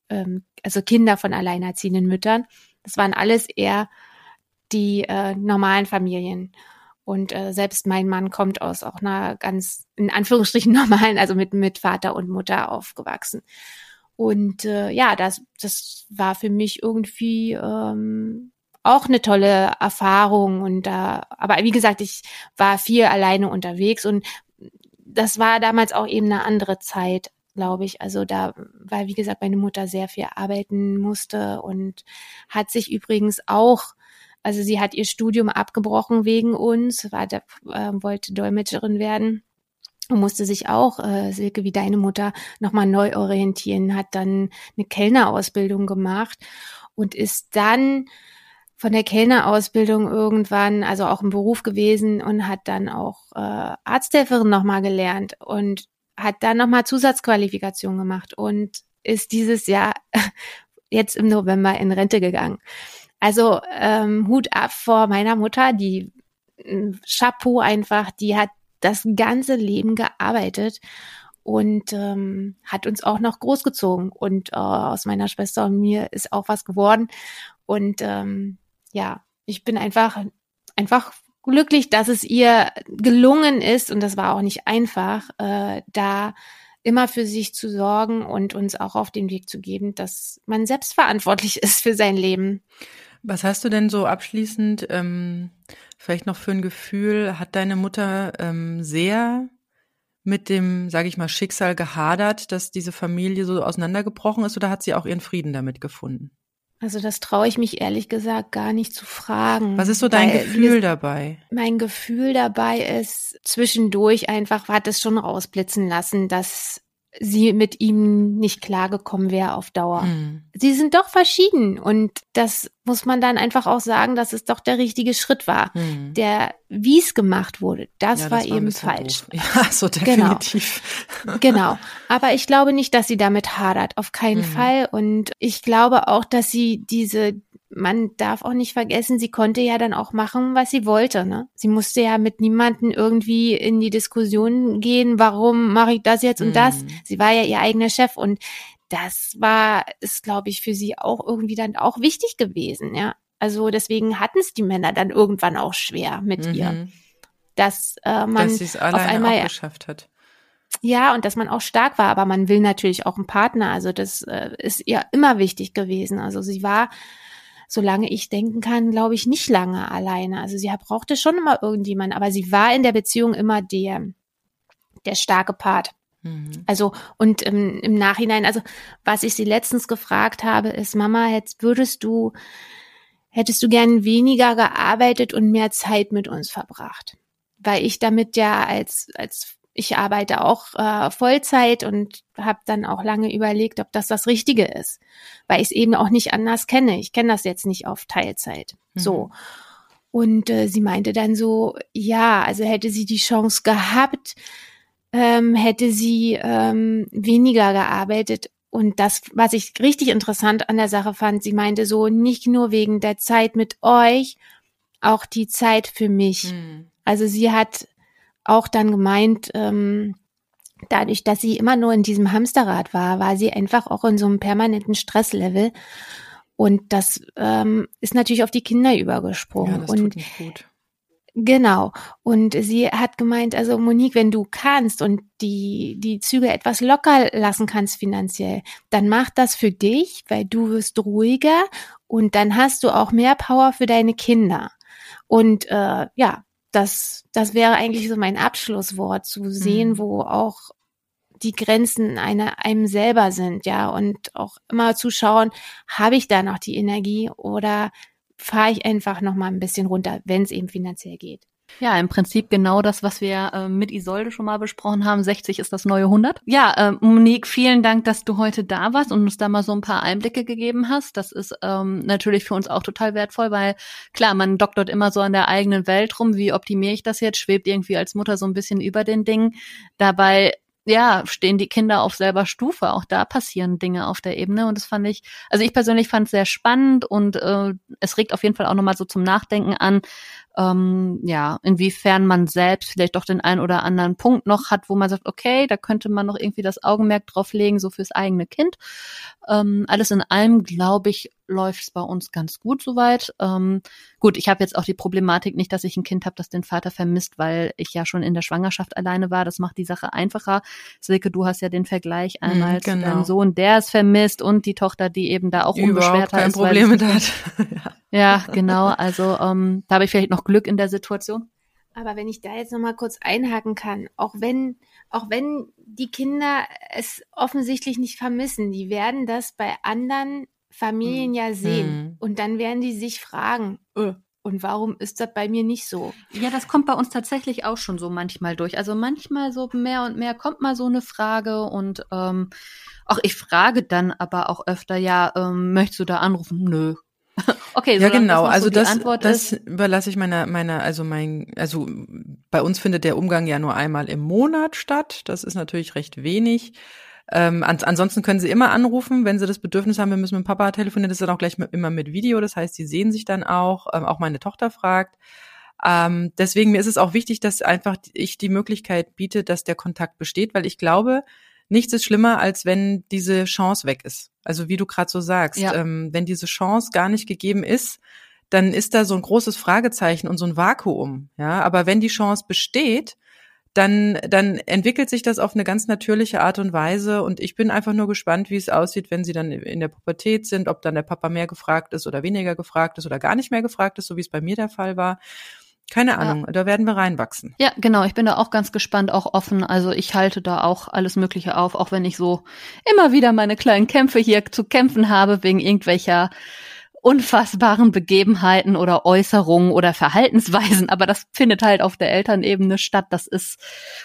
ähm, also Kinder von alleinerziehenden Müttern. Das waren alles eher die äh, normalen Familien. Und äh, selbst mein Mann kommt aus auch einer ganz, in Anführungsstrichen normalen, also mit, mit Vater und Mutter aufgewachsen. Und äh, ja, das, das war für mich irgendwie ähm, auch eine tolle Erfahrung. Und da, aber wie gesagt, ich war viel alleine unterwegs und das war damals auch eben eine andere Zeit, glaube ich. Also da, weil wie gesagt, meine Mutter sehr viel arbeiten musste und hat sich übrigens auch also sie hat ihr Studium abgebrochen wegen uns, war äh, wollte Dolmetscherin werden und musste sich auch, äh, Silke wie deine Mutter, nochmal neu orientieren, hat dann eine Kellnerausbildung gemacht und ist dann von der Kellnerausbildung irgendwann, also auch im Beruf gewesen und hat dann auch äh, Arzthelferin nochmal gelernt und hat dann nochmal Zusatzqualifikation gemacht und ist dieses Jahr jetzt im November in Rente gegangen. Also ähm, Hut ab vor meiner Mutter, die äh, Chapeau einfach, die hat das ganze Leben gearbeitet und ähm, hat uns auch noch großgezogen. Und äh, aus meiner Schwester und mir ist auch was geworden. Und ähm, ja, ich bin einfach, einfach glücklich, dass es ihr gelungen ist, und das war auch nicht einfach, äh, da immer für sich zu sorgen und uns auch auf den Weg zu geben, dass man selbst verantwortlich ist für sein Leben. Was hast du denn so abschließend ähm, vielleicht noch für ein Gefühl? Hat deine Mutter ähm, sehr mit dem, sage ich mal, Schicksal gehadert, dass diese Familie so auseinandergebrochen ist, oder hat sie auch ihren Frieden damit gefunden? Also das traue ich mich ehrlich gesagt gar nicht zu fragen. Was ist so dein Gefühl dabei? Mein Gefühl dabei ist, zwischendurch einfach hat es schon rausblitzen lassen, dass sie mit ihm nicht klargekommen wäre auf Dauer. Hm. Sie sind doch verschieden und das muss man dann einfach auch sagen, dass es doch der richtige Schritt war. Hm. Der, wie es gemacht wurde, das, ja, war, das war eben falsch. Doof. Ja, so definitiv. Genau. genau. Aber ich glaube nicht, dass sie damit hadert, auf keinen hm. Fall. Und ich glaube auch, dass sie diese man darf auch nicht vergessen, sie konnte ja dann auch machen, was sie wollte. Ne? Sie musste ja mit niemanden irgendwie in die Diskussion gehen, warum mache ich das jetzt und mhm. das. Sie war ja ihr eigener Chef und das war, ist, glaube ich, für sie auch irgendwie dann auch wichtig gewesen, ja. Also deswegen hatten es die Männer dann irgendwann auch schwer mit mhm. ihr. Dass äh, man dass auf einmal geschafft hat. Ja, und dass man auch stark war, aber man will natürlich auch einen Partner. Also das äh, ist ihr immer wichtig gewesen. Also sie war solange ich denken kann, glaube ich, nicht lange alleine. Also sie brauchte schon immer irgendjemanden, aber sie war in der Beziehung immer der, der starke Part. Mhm. Also, und im, im Nachhinein, also was ich sie letztens gefragt habe, ist, Mama, jetzt würdest du, hättest du gern weniger gearbeitet und mehr Zeit mit uns verbracht? weil ich damit ja als, als ich arbeite auch äh, Vollzeit und habe dann auch lange überlegt, ob das das Richtige ist, weil ich es eben auch nicht anders kenne. Ich kenne das jetzt nicht auf Teilzeit. Mhm. So. Und äh, sie meinte dann so, ja, also hätte sie die Chance gehabt, ähm, hätte sie ähm, weniger gearbeitet. Und das, was ich richtig interessant an der Sache fand, sie meinte so, nicht nur wegen der Zeit mit euch, auch die Zeit für mich. Mhm. Also sie hat auch dann gemeint, ähm, dadurch, dass sie immer nur in diesem Hamsterrad war, war sie einfach auch in so einem permanenten Stresslevel. Und das ähm, ist natürlich auf die Kinder übergesprungen. Ja, das und tut nicht gut. Genau. Und sie hat gemeint, also Monique, wenn du kannst und die, die Züge etwas locker lassen kannst finanziell, dann mach das für dich, weil du wirst ruhiger und dann hast du auch mehr Power für deine Kinder. Und äh, ja, das, das wäre eigentlich so mein Abschlusswort, zu sehen, mhm. wo auch die Grenzen einer, einem selber sind, ja, und auch immer zu schauen, habe ich da noch die Energie oder fahre ich einfach noch mal ein bisschen runter, wenn es eben finanziell geht. Ja, im Prinzip genau das, was wir äh, mit Isolde schon mal besprochen haben. 60 ist das neue 100. Ja, äh, Monique, vielen Dank, dass du heute da warst und uns da mal so ein paar Einblicke gegeben hast. Das ist ähm, natürlich für uns auch total wertvoll, weil klar, man doktert immer so an der eigenen Welt rum. Wie optimiere ich das jetzt? Schwebt irgendwie als Mutter so ein bisschen über den Dingen. Dabei ja, stehen die Kinder auf selber Stufe. Auch da passieren Dinge auf der Ebene. Und das fand ich, also ich persönlich fand es sehr spannend und äh, es regt auf jeden Fall auch nochmal so zum Nachdenken an, ähm, ja, inwiefern man selbst vielleicht doch den einen oder anderen Punkt noch hat, wo man sagt, okay, da könnte man noch irgendwie das Augenmerk drauf legen, so fürs eigene Kind. Ähm, alles in allem, glaube ich, läuft es bei uns ganz gut soweit. Ähm, gut, ich habe jetzt auch die Problematik nicht, dass ich ein Kind habe, das den Vater vermisst, weil ich ja schon in der Schwangerschaft alleine war. Das macht die Sache einfacher. Silke, du hast ja den Vergleich mhm, einmal mm, genau. zu deinem Sohn, der es vermisst und die Tochter, die eben da auch unbeschwerter ist. Probleme mit hat. ja, genau. Also ähm, da habe ich vielleicht noch Glück in der Situation. Aber wenn ich da jetzt noch mal kurz einhaken kann, auch wenn, auch wenn die Kinder es offensichtlich nicht vermissen, die werden das bei anderen Familien hm. ja sehen. Hm. Und dann werden die sich fragen, öh, und warum ist das bei mir nicht so? Ja, das kommt bei uns tatsächlich auch schon so manchmal durch. Also manchmal so mehr und mehr kommt mal so eine Frage und ähm, auch ich frage dann aber auch öfter, ja, ähm, möchtest du da anrufen? Nö, okay, ja genau. Also das, Antwort das ist. überlasse ich meiner, meiner, also mein, also bei uns findet der Umgang ja nur einmal im Monat statt. Das ist natürlich recht wenig. Ähm, ans ansonsten können Sie immer anrufen, wenn Sie das Bedürfnis haben, wir müssen mit Papa telefonieren. Das ist dann auch gleich mit, immer mit Video. Das heißt, Sie sehen sich dann auch. Ähm, auch meine Tochter fragt. Ähm, deswegen mir ist es auch wichtig, dass einfach ich die Möglichkeit biete, dass der Kontakt besteht, weil ich glaube, nichts ist schlimmer, als wenn diese Chance weg ist. Also wie du gerade so sagst, ja. ähm, wenn diese Chance gar nicht gegeben ist, dann ist da so ein großes Fragezeichen und so ein Vakuum. Ja, aber wenn die Chance besteht, dann, dann entwickelt sich das auf eine ganz natürliche Art und Weise. Und ich bin einfach nur gespannt, wie es aussieht, wenn sie dann in der Pubertät sind, ob dann der Papa mehr gefragt ist oder weniger gefragt ist oder gar nicht mehr gefragt ist, so wie es bei mir der Fall war. Keine Ahnung, ja. da werden wir reinwachsen. Ja, genau. Ich bin da auch ganz gespannt, auch offen. Also ich halte da auch alles Mögliche auf, auch wenn ich so immer wieder meine kleinen Kämpfe hier zu kämpfen habe wegen irgendwelcher unfassbaren Begebenheiten oder Äußerungen oder Verhaltensweisen, aber das findet halt auf der Elternebene statt, das ist,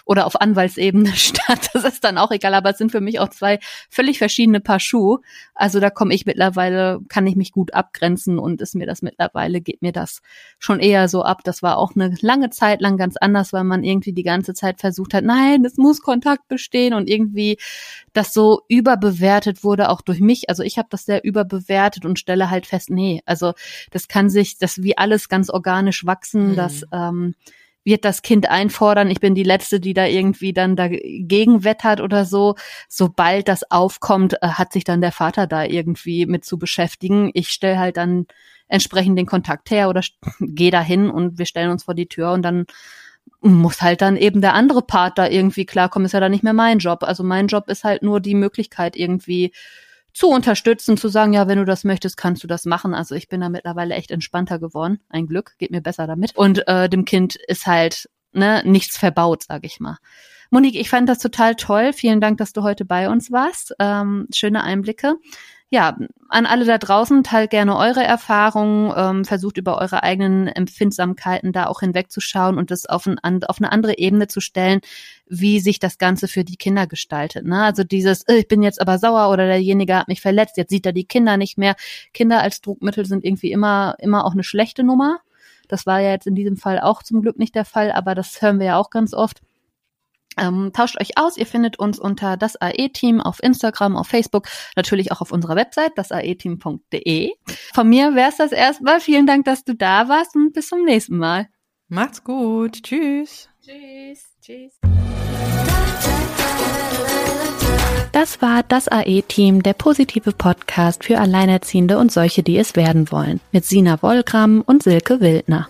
oder auf Anwaltsebene statt, das ist dann auch egal, aber es sind für mich auch zwei völlig verschiedene Paar Schuhe. Also da komme ich mittlerweile, kann ich mich gut abgrenzen und ist mir das mittlerweile, geht mir das schon eher so ab. Das war auch eine lange Zeit lang ganz anders, weil man irgendwie die ganze Zeit versucht hat, nein, es muss Kontakt bestehen und irgendwie das so überbewertet wurde, auch durch mich. Also ich habe das sehr überbewertet und stelle halt fest, nee, also das kann sich, das wie alles ganz organisch wachsen, mhm. das ähm, wird das Kind einfordern. Ich bin die Letzte, die da irgendwie dann dagegen wettert oder so. Sobald das aufkommt, äh, hat sich dann der Vater da irgendwie mit zu beschäftigen. Ich stelle halt dann entsprechend den Kontakt her oder gehe dahin und wir stellen uns vor die Tür und dann muss halt dann eben der andere Part da irgendwie klarkommen, ist ja dann nicht mehr mein Job. Also mein Job ist halt nur die Möglichkeit irgendwie zu unterstützen, zu sagen, ja, wenn du das möchtest, kannst du das machen. Also ich bin da mittlerweile echt entspannter geworden. Ein Glück, geht mir besser damit. Und äh, dem Kind ist halt ne, nichts verbaut, sag ich mal. Monique, ich fand das total toll. Vielen Dank, dass du heute bei uns warst. Ähm, schöne Einblicke. Ja, an alle da draußen, teilt gerne eure Erfahrungen, ähm, versucht über eure eigenen Empfindsamkeiten da auch hinwegzuschauen und das auf, ein, auf eine andere Ebene zu stellen, wie sich das Ganze für die Kinder gestaltet. Ne? Also dieses, äh, ich bin jetzt aber sauer oder derjenige hat mich verletzt, jetzt sieht er die Kinder nicht mehr. Kinder als Druckmittel sind irgendwie immer, immer auch eine schlechte Nummer. Das war ja jetzt in diesem Fall auch zum Glück nicht der Fall, aber das hören wir ja auch ganz oft. Ähm, tauscht euch aus. Ihr findet uns unter das AE-Team auf Instagram, auf Facebook, natürlich auch auf unserer Website, dasaeteam.de. Von mir wäre es das erstmal. Vielen Dank, dass du da warst und bis zum nächsten Mal. Macht's gut. Tschüss. Tschüss. Tschüss. Das war das AE-Team, der positive Podcast für Alleinerziehende und solche, die es werden wollen, mit Sina Wollgramm und Silke Wildner.